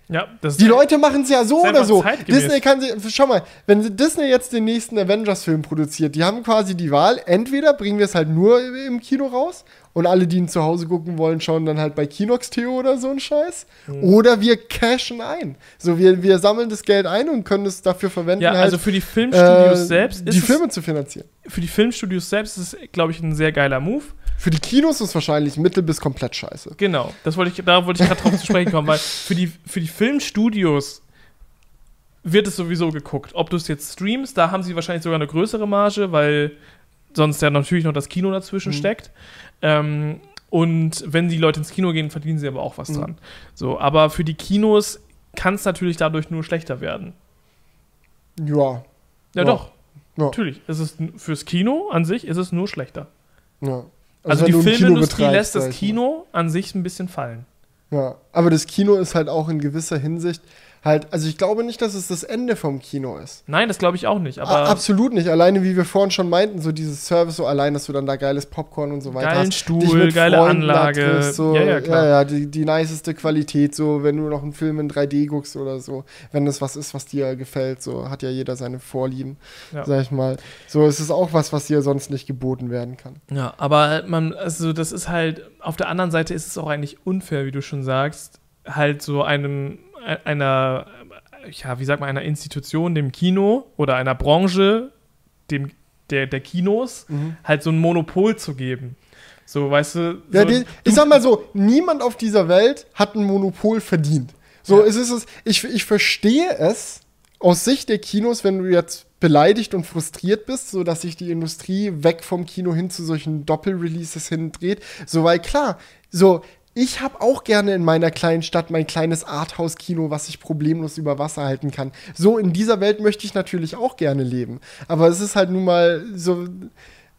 ja, die Leute machen es ja so oder so. Disney kann sie, schau mal, wenn Disney jetzt den nächsten Avengers-Film produziert, die haben quasi die Wahl, entweder bringen wir es halt nur im Kino raus und alle, die ihn zu Hause gucken wollen, schauen dann halt bei Kinox Theo oder so ein Scheiß. Mhm. Oder wir cashen ein. So, wir, wir sammeln das Geld ein und können es dafür verwenden, ja, halt, also für die Filmstudios äh, selbst die Filme zu finanzieren. Für die Filmstudios selbst ist es, glaube ich, ein sehr geiler Move. Für die Kinos ist es wahrscheinlich mittel bis komplett scheiße. Genau, das wollte ich, da wollte ich gerade drauf zu sprechen kommen, weil für die, für die Filmstudios wird es sowieso geguckt. Ob du es jetzt streamst, da haben sie wahrscheinlich sogar eine größere Marge, weil sonst ja natürlich noch das Kino dazwischen mhm. steckt. Ähm, und wenn die Leute ins Kino gehen, verdienen sie aber auch was mhm. dran. So, aber für die Kinos kann es natürlich dadurch nur schlechter werden. Ja. Ja, ja. doch. Ja. Natürlich. Es ist fürs Kino an sich ist es nur schlechter. Ja. Also, also die Filmindustrie lässt das Kino an sich ein bisschen fallen. Ja, aber das Kino ist halt auch in gewisser Hinsicht halt, also ich glaube nicht, dass es das Ende vom Kino ist. Nein, das glaube ich auch nicht. Aber absolut nicht. Alleine, wie wir vorhin schon meinten, so dieses Service, so allein, dass du dann da geiles Popcorn und so weiter Geilen hast. Stuhl, geile Freunden Anlage. Triffst, so, ja, ja, klar. Ja, ja, die, die niceste Qualität, so, wenn du noch einen Film in 3D guckst oder so. Wenn das was ist, was dir gefällt, so, hat ja jeder seine Vorlieben, ja. sag ich mal. So, es ist auch was, was dir sonst nicht geboten werden kann. Ja, aber man, also das ist halt, auf der anderen Seite ist es auch eigentlich unfair, wie du schon sagst, halt so einem einer, ja, wie sagt man, einer Institution, dem Kino oder einer Branche, dem, der, der Kinos, mhm. halt so ein Monopol zu geben. So, weißt du. So, ja, die, ich sag mal so, niemand auf dieser Welt hat ein Monopol verdient. So, ja. es ist es, ich, ich verstehe es aus Sicht der Kinos, wenn du jetzt beleidigt und frustriert bist, so dass sich die Industrie weg vom Kino hin zu solchen Doppelreleases hindreht. So, weil klar, so, ich habe auch gerne in meiner kleinen Stadt mein kleines Arthouse-Kino, was ich problemlos über Wasser halten kann. So in dieser Welt möchte ich natürlich auch gerne leben. Aber es ist halt nun mal so.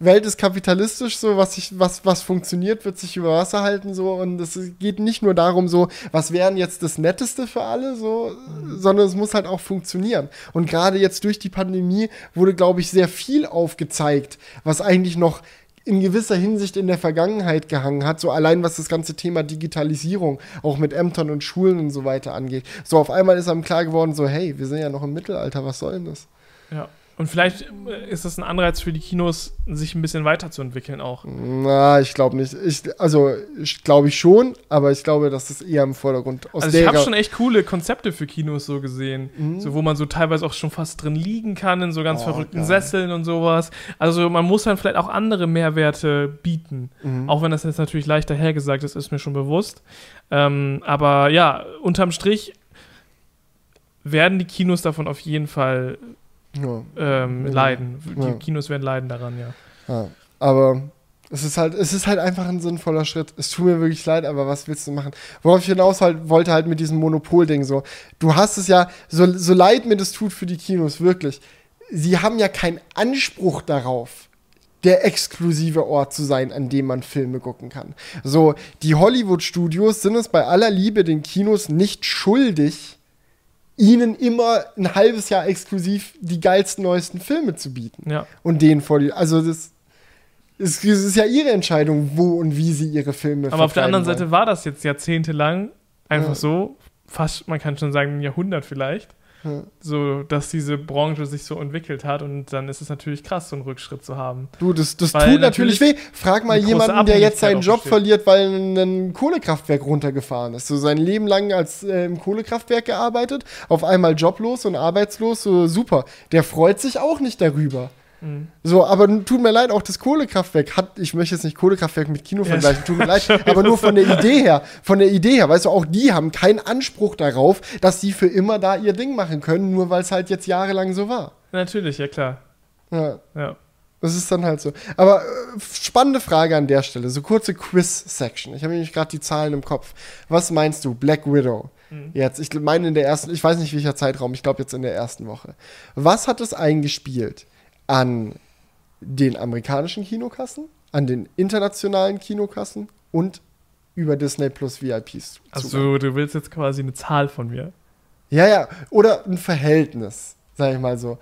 Welt ist kapitalistisch, so was, ich, was, was funktioniert, wird sich über Wasser halten, so und es geht nicht nur darum, so, was wären jetzt das Netteste für alle, so, mhm. sondern es muss halt auch funktionieren. Und gerade jetzt durch die Pandemie wurde, glaube ich, sehr viel aufgezeigt, was eigentlich noch in gewisser Hinsicht in der Vergangenheit gehangen hat, so allein was das ganze Thema Digitalisierung auch mit Ämtern und Schulen und so weiter angeht. So auf einmal ist einem klar geworden, so hey, wir sind ja noch im Mittelalter, was soll denn das? Ja. Und vielleicht äh, ist das ein Anreiz für die Kinos, sich ein bisschen weiterzuentwickeln auch. Na, ich glaube nicht. Ich, also, ich glaube ich schon, aber ich glaube, dass das eher im Vordergrund aus Also, ich habe schon echt coole Konzepte für Kinos so gesehen. Mhm. So, wo man so teilweise auch schon fast drin liegen kann, in so ganz oh, verrückten geil. Sesseln und sowas. Also, man muss dann vielleicht auch andere Mehrwerte bieten. Mhm. Auch wenn das jetzt natürlich leichter hergesagt ist, ist mir schon bewusst. Ähm, aber ja, unterm Strich werden die Kinos davon auf jeden Fall. Ähm, leiden. Die Kinos werden leiden daran, ja. Aber es ist halt, es ist halt einfach ein sinnvoller Schritt. Es tut mir wirklich leid, aber was willst du machen? Worauf ich hinaus halt, wollte halt mit diesem Monopol-Ding so. Du hast es ja, so, so leid mir das tut für die Kinos, wirklich. Sie haben ja keinen Anspruch darauf, der exklusive Ort zu sein, an dem man Filme gucken kann. So, die Hollywood-Studios sind es bei aller Liebe den Kinos nicht schuldig, ihnen immer ein halbes Jahr exklusiv die geilsten, neuesten Filme zu bieten. Ja. Und denen vor die. Also, das ist, das ist ja ihre Entscheidung, wo und wie sie ihre Filme Aber auf der anderen wollen. Seite war das jetzt jahrzehntelang einfach ja. so, fast, man kann schon sagen, ein Jahrhundert vielleicht so, dass diese Branche sich so entwickelt hat und dann ist es natürlich krass, so einen Rückschritt zu haben. Du, das, das tut natürlich weh. Frag mal jemanden, der jetzt seinen Job verliert, weil ein Kohlekraftwerk runtergefahren ist. So sein Leben lang als äh, im Kohlekraftwerk gearbeitet, auf einmal joblos und arbeitslos, so super. Der freut sich auch nicht darüber. Mhm. So, aber tut mir leid, auch das Kohlekraftwerk hat, ich möchte jetzt nicht Kohlekraftwerk mit Kino vergleichen, tut mir leid, aber nur von der Idee her, von der Idee her, weißt du, auch die haben keinen Anspruch darauf, dass sie für immer da ihr Ding machen können, nur weil es halt jetzt jahrelang so war. Natürlich, ja klar. Ja. Ja. Das ist dann halt so. Aber äh, spannende Frage an der Stelle. So kurze Quiz-Section. Ich habe nämlich gerade die Zahlen im Kopf. Was meinst du, Black Widow? Mhm. Jetzt, ich meine in der ersten, ich weiß nicht welcher Zeitraum, ich glaube jetzt in der ersten Woche. Was hat es eingespielt? An den amerikanischen Kinokassen, an den internationalen Kinokassen und über Disney Plus VIPs. Also du willst jetzt quasi eine Zahl von mir. Ja, ja, oder ein Verhältnis, sag ich mal so.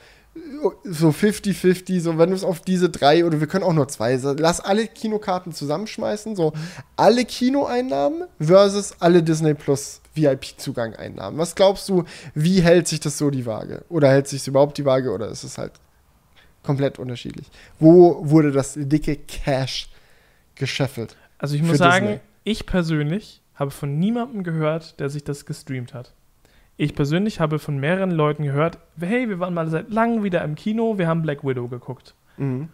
So 50-50, so wenn du es auf diese drei oder wir können auch nur zwei, lass alle Kinokarten zusammenschmeißen, so alle Kinoeinnahmen versus alle Disney Plus VIP-Zugang-Einnahmen. Was glaubst du, wie hält sich das so die Waage? Oder hält sich überhaupt die Waage oder ist es halt komplett unterschiedlich. Wo wurde das dicke Cash gescheffelt? Also ich muss sagen, Disney? ich persönlich habe von niemandem gehört, der sich das gestreamt hat. Ich persönlich habe von mehreren Leuten gehört, hey, wir waren mal seit langem wieder im Kino, wir haben Black Widow geguckt. Mhm.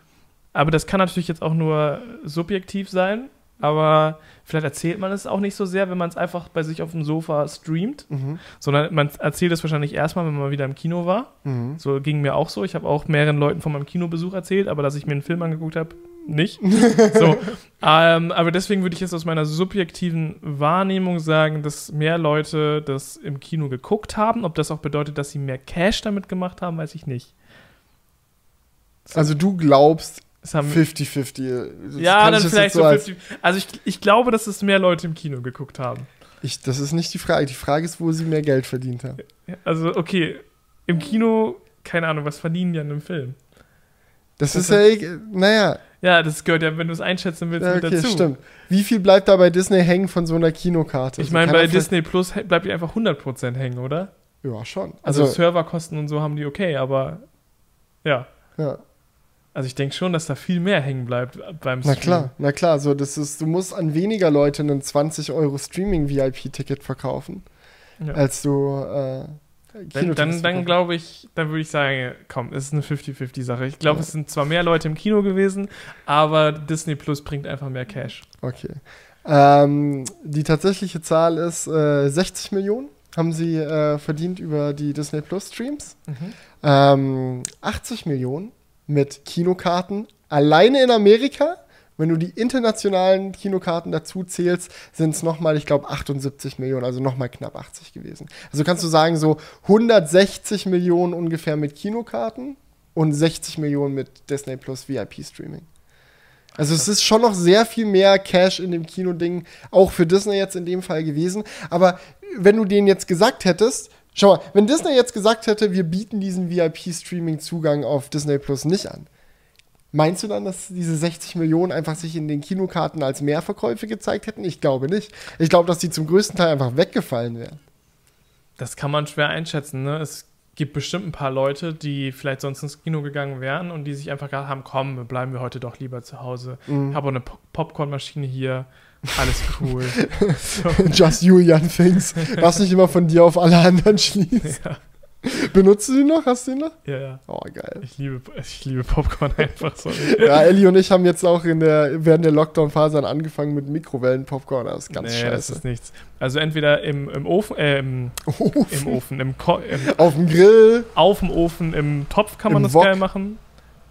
Aber das kann natürlich jetzt auch nur subjektiv sein, aber vielleicht erzählt man es auch nicht so sehr, wenn man es einfach bei sich auf dem Sofa streamt, mhm. sondern man erzählt es wahrscheinlich erstmal, wenn man wieder im Kino war. Mhm. So ging mir auch so. Ich habe auch mehreren Leuten von meinem Kinobesuch erzählt, aber dass ich mir einen Film angeguckt habe, nicht. so. Ähm, aber deswegen würde ich jetzt aus meiner subjektiven Wahrnehmung sagen, dass mehr Leute das im Kino geguckt haben. Ob das auch bedeutet, dass sie mehr Cash damit gemacht haben, weiß ich nicht. So. Also du glaubst, 50-50. Ja, dann vielleicht so 50. Also ich, ich glaube, dass es mehr Leute im Kino geguckt haben. Ich, das ist nicht die Frage. Die Frage ist, wo sie mehr Geld verdient haben. Also, okay, im Kino, keine Ahnung, was verdienen die an einem Film? Das, das ist ja, eh, naja. Ja, das gehört ja, wenn du es einschätzen willst, ja, okay, mit dazu. stimmt. Wie viel bleibt da bei Disney hängen von so einer Kinokarte? Ich meine, bei Disney Plus bleibt die einfach 100% hängen, oder? Ja, schon. Also, also Serverkosten und so haben die okay, aber ja. Ja. Also ich denke schon, dass da viel mehr hängen bleibt beim Stream. Na klar, na klar. So, das ist, du musst an weniger Leute einen 20 Euro Streaming-VIP-Ticket verkaufen, ja. als du äh, Wenn, Dann, dann glaube ich, dann würde ich sagen, komm, es ist eine 50-50-Sache. Ich glaube, ja. es sind zwar mehr Leute im Kino gewesen, aber Disney Plus bringt einfach mehr Cash. Okay. Ähm, die tatsächliche Zahl ist äh, 60 Millionen haben sie äh, verdient über die Disney Plus Streams. Mhm. Ähm, 80 Millionen mit Kinokarten alleine in Amerika Wenn du die internationalen Kinokarten dazu zählst, sind es nochmal, ich glaube, 78 Millionen, also nochmal knapp 80 gewesen. Also kannst du sagen, so 160 Millionen ungefähr mit Kinokarten und 60 Millionen mit Disney Plus VIP-Streaming. Also es ist schon noch sehr viel mehr Cash in dem Kino-Ding, auch für Disney jetzt in dem Fall gewesen. Aber wenn du denen jetzt gesagt hättest, schau mal, wenn Disney jetzt gesagt hätte, wir bieten diesen VIP-Streaming-Zugang auf Disney Plus nicht an, Meinst du dann, dass diese 60 Millionen einfach sich in den Kinokarten als Mehrverkäufe gezeigt hätten? Ich glaube nicht. Ich glaube, dass die zum größten Teil einfach weggefallen wären. Das kann man schwer einschätzen. Ne? Es gibt bestimmt ein paar Leute, die vielleicht sonst ins Kino gegangen wären und die sich einfach gedacht haben, komm, bleiben wir heute doch lieber zu Hause. Mhm. Ich habe eine Popcornmaschine hier. Alles cool. so. Just Julian Things. Was nicht immer von dir auf alle anderen schließt. Ja. Benutzt du den noch? Hast du den noch? Ja, ja. Oh, geil. Ich liebe, ich liebe Popcorn einfach so. ja, Ellie und ich haben jetzt auch in der, während der Lockdown-Phase angefangen mit Mikrowellen-Popcorn. Das ist ganz nee, scheiße. das ist nichts. Also entweder im, im Ofen, äh, im Ofen, im Ofen, im, Ko im Auf dem Grill. Auf dem Ofen, im Topf kann man Im das Wok. geil machen.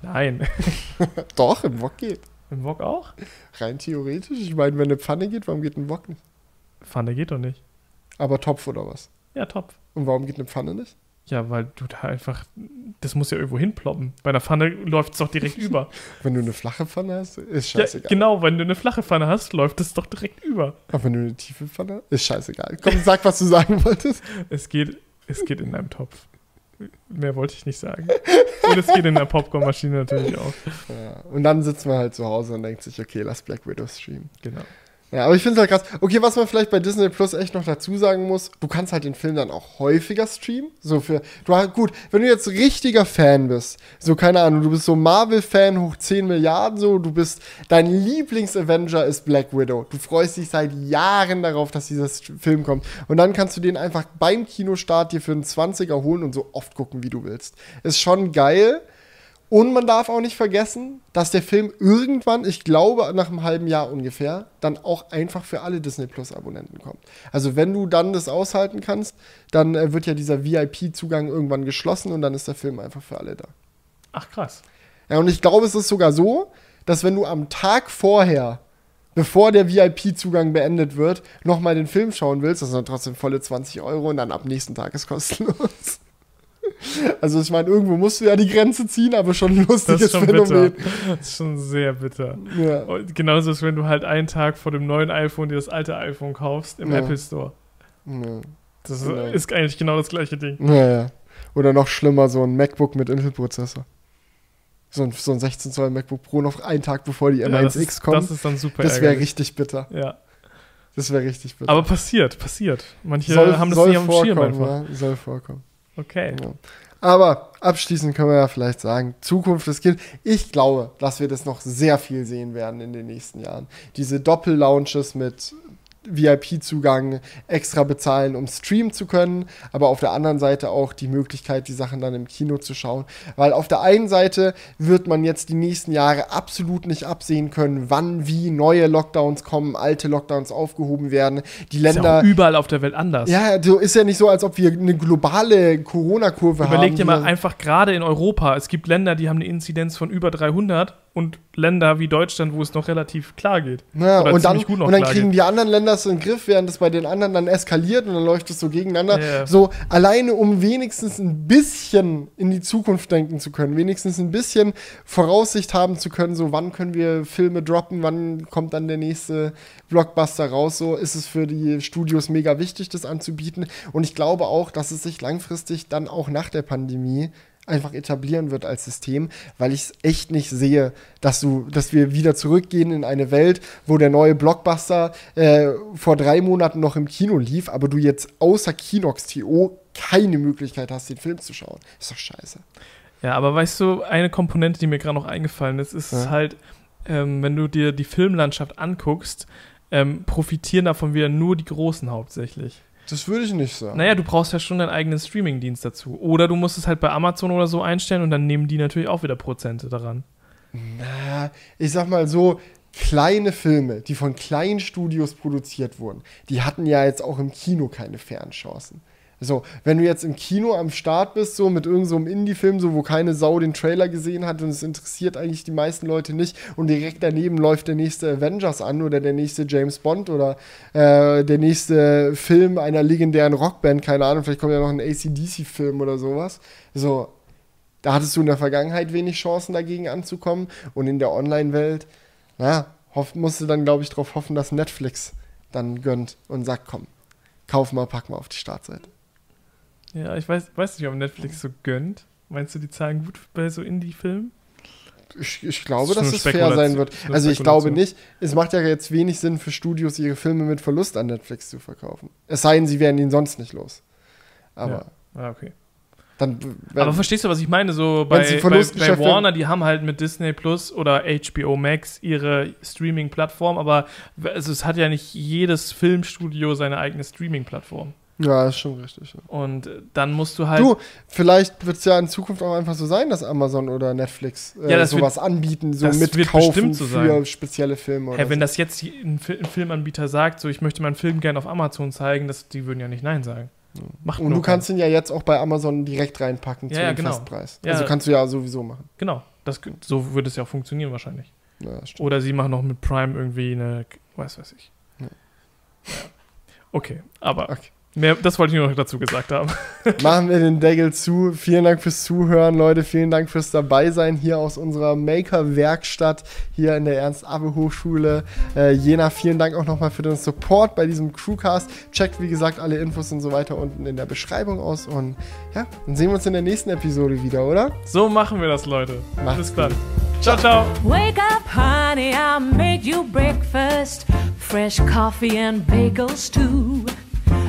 Nein. Doch, im Wok geht. Im Wok auch? Rein theoretisch. Ich meine, wenn eine Pfanne geht, warum geht ein Wok nicht? Pfanne geht doch nicht. Aber Topf oder was? Ja, Topf. Und warum geht eine Pfanne nicht? Ja, weil du da einfach, das muss ja irgendwo hinploppen. Bei einer Pfanne läuft es doch direkt über. Wenn du eine flache Pfanne hast, ist scheißegal. Ja, genau, wenn du eine flache Pfanne hast, läuft es doch direkt über. Aber wenn du eine tiefe Pfanne hast, ist scheißegal. Komm, sag, was du sagen wolltest. Es geht, es geht in einem Topf. Mehr wollte ich nicht sagen. Und es geht in der Popcornmaschine natürlich auch. Ja, und dann sitzt man halt zu Hause und denkt sich, okay, lass Black Widow streamen. Genau. Ja, aber ich finde es halt krass. Okay, was man vielleicht bei Disney Plus echt noch dazu sagen muss, du kannst halt den Film dann auch häufiger streamen. So für, du hast, gut, wenn du jetzt richtiger Fan bist, so keine Ahnung, du bist so Marvel-Fan hoch 10 Milliarden, so, du bist, dein Lieblings-Avenger ist Black Widow. Du freust dich seit Jahren darauf, dass dieser Film kommt. Und dann kannst du den einfach beim Kinostart dir für einen 20er holen und so oft gucken, wie du willst. Ist schon geil. Und man darf auch nicht vergessen, dass der Film irgendwann, ich glaube nach einem halben Jahr ungefähr, dann auch einfach für alle Disney Plus Abonnenten kommt. Also wenn du dann das aushalten kannst, dann äh, wird ja dieser VIP-Zugang irgendwann geschlossen und dann ist der Film einfach für alle da. Ach krass. Ja, und ich glaube, es ist sogar so, dass wenn du am Tag vorher, bevor der VIP-Zugang beendet wird, nochmal den Film schauen willst, das sind dann trotzdem volle 20 Euro und dann ab nächsten Tag ist kostenlos. Also ich meine, irgendwo musst du ja die Grenze ziehen, aber schon ein lustiges schon Phänomen. Bitter. Das ist schon sehr bitter. Ja. Genauso ist, wenn du halt einen Tag vor dem neuen iPhone dir das alte iPhone kaufst im ja. Apple Store. Ja. Das genau. ist eigentlich genau das gleiche Ding. Ja. Oder noch schlimmer, so ein MacBook mit Intel-Prozessor. So ein, so ein 16 Zoll MacBook Pro noch einen Tag bevor die M1X ja, kommt. Das ist dann super Das wäre richtig bitter. Ja. Das wäre richtig bitter. Aber passiert, passiert. Manche soll, haben das nicht am Schirm einfach. Ja, soll vorkommen. Okay. Ja. Aber abschließend können wir ja vielleicht sagen, Zukunft des Kindes. Ich glaube, dass wir das noch sehr viel sehen werden in den nächsten Jahren. Diese Doppel-Launches mit VIP-Zugang extra bezahlen, um streamen zu können, aber auf der anderen Seite auch die Möglichkeit, die Sachen dann im Kino zu schauen. Weil auf der einen Seite wird man jetzt die nächsten Jahre absolut nicht absehen können, wann wie neue Lockdowns kommen, alte Lockdowns aufgehoben werden. Die Länder. Ist ja überall auf der Welt anders. Ja, so ist ja nicht so, als ob wir eine globale Corona-Kurve haben. Überleg dir mal einfach gerade in Europa. Es gibt Länder, die haben eine Inzidenz von über 300 und Länder wie Deutschland, wo es noch relativ klar geht. Ja, und dann, und dann kriegen geht. die anderen Länder es in den Griff, während es bei den anderen dann eskaliert und dann läuft es so gegeneinander. Yeah. So alleine, um wenigstens ein bisschen in die Zukunft denken zu können, wenigstens ein bisschen Voraussicht haben zu können, so wann können wir Filme droppen, wann kommt dann der nächste Blockbuster raus, so ist es für die Studios mega wichtig, das anzubieten. Und ich glaube auch, dass es sich langfristig dann auch nach der Pandemie einfach etablieren wird als System, weil ich es echt nicht sehe, dass du, dass wir wieder zurückgehen in eine Welt, wo der neue Blockbuster äh, vor drei Monaten noch im Kino lief, aber du jetzt außer Kinox TO keine Möglichkeit hast, den Film zu schauen. Ist doch scheiße. Ja, aber weißt du, eine Komponente, die mir gerade noch eingefallen ist, ist ja. halt, ähm, wenn du dir die Filmlandschaft anguckst, ähm, profitieren davon wieder nur die Großen hauptsächlich. Das würde ich nicht sagen. Naja, du brauchst ja schon deinen eigenen Streamingdienst dazu. Oder du musst es halt bei Amazon oder so einstellen und dann nehmen die natürlich auch wieder Prozente daran. Na, ich sag mal so, kleine Filme, die von kleinen Studios produziert wurden, die hatten ja jetzt auch im Kino keine fairen Chancen. So, wenn du jetzt im Kino am Start bist, so mit irgendeinem so Indie-Film, so wo keine Sau den Trailer gesehen hat und es interessiert eigentlich die meisten Leute nicht und direkt daneben läuft der nächste Avengers an oder der nächste James Bond oder äh, der nächste Film einer legendären Rockband, keine Ahnung, vielleicht kommt ja noch ein ACDC-Film oder sowas. So, da hattest du in der Vergangenheit wenig Chancen dagegen anzukommen und in der Online-Welt, naja, musst du dann, glaube ich, darauf hoffen, dass Netflix dann gönnt und sagt, komm, kauf mal, pack mal auf die Startseite. Ja, ich weiß, weiß nicht, ob Netflix so gönnt. Meinst du, die zahlen gut bei so Indie-Filmen? Ich, ich, glaube, das dass es fair sein wird. Also ich glaube nicht. Es macht ja jetzt wenig Sinn für Studios, ihre Filme mit Verlust an Netflix zu verkaufen. Es sei denn, sie wären ihn sonst nicht los. Aber. Ja. Ah, okay. Dann, wenn, Aber verstehst du, was ich meine? So bei, bei, bei Warner, die haben halt mit Disney Plus oder HBO Max ihre Streaming-Plattform, aber also es hat ja nicht jedes Filmstudio seine eigene Streaming-Plattform. Ja, ist schon richtig. Ja. Und dann musst du halt. Du, vielleicht wird es ja in Zukunft auch einfach so sein, dass Amazon oder Netflix äh, ja, sowas wird, anbieten, so mitkaufen so für sein. spezielle Filme. Oder hey, wenn so. das jetzt ein, Filmanbieter sagt, so ich möchte meinen Film gerne auf Amazon zeigen, das, die würden ja nicht Nein sagen. Macht Und du kannst ihn ja jetzt auch bei Amazon direkt reinpacken ja, zu dem genau. Festpreis. Also kannst du ja sowieso machen. Genau. Das, so würde es ja auch funktionieren wahrscheinlich. Oder sie machen noch mit Prime irgendwie eine, weiß weiß ich. Okay, aber okay. Mehr, das wollte ich nur noch dazu gesagt haben. Machen wir den Deckel zu. Vielen Dank fürs Zuhören, Leute. Vielen Dank fürs Dabeisein hier aus unserer Maker-Werkstatt hier in der Ernst-Abbe-Hochschule. Äh, Jena, vielen Dank auch nochmal für den Support bei diesem Crewcast. Checkt, wie gesagt, alle Infos und so weiter unten in der Beschreibung aus. Und ja, dann sehen wir uns in der nächsten Episode wieder, oder? So machen wir das, Leute. Macht's Bis dann. Ciao, ciao. Wake up, honey, I made you breakfast. Fresh coffee and bagels, too.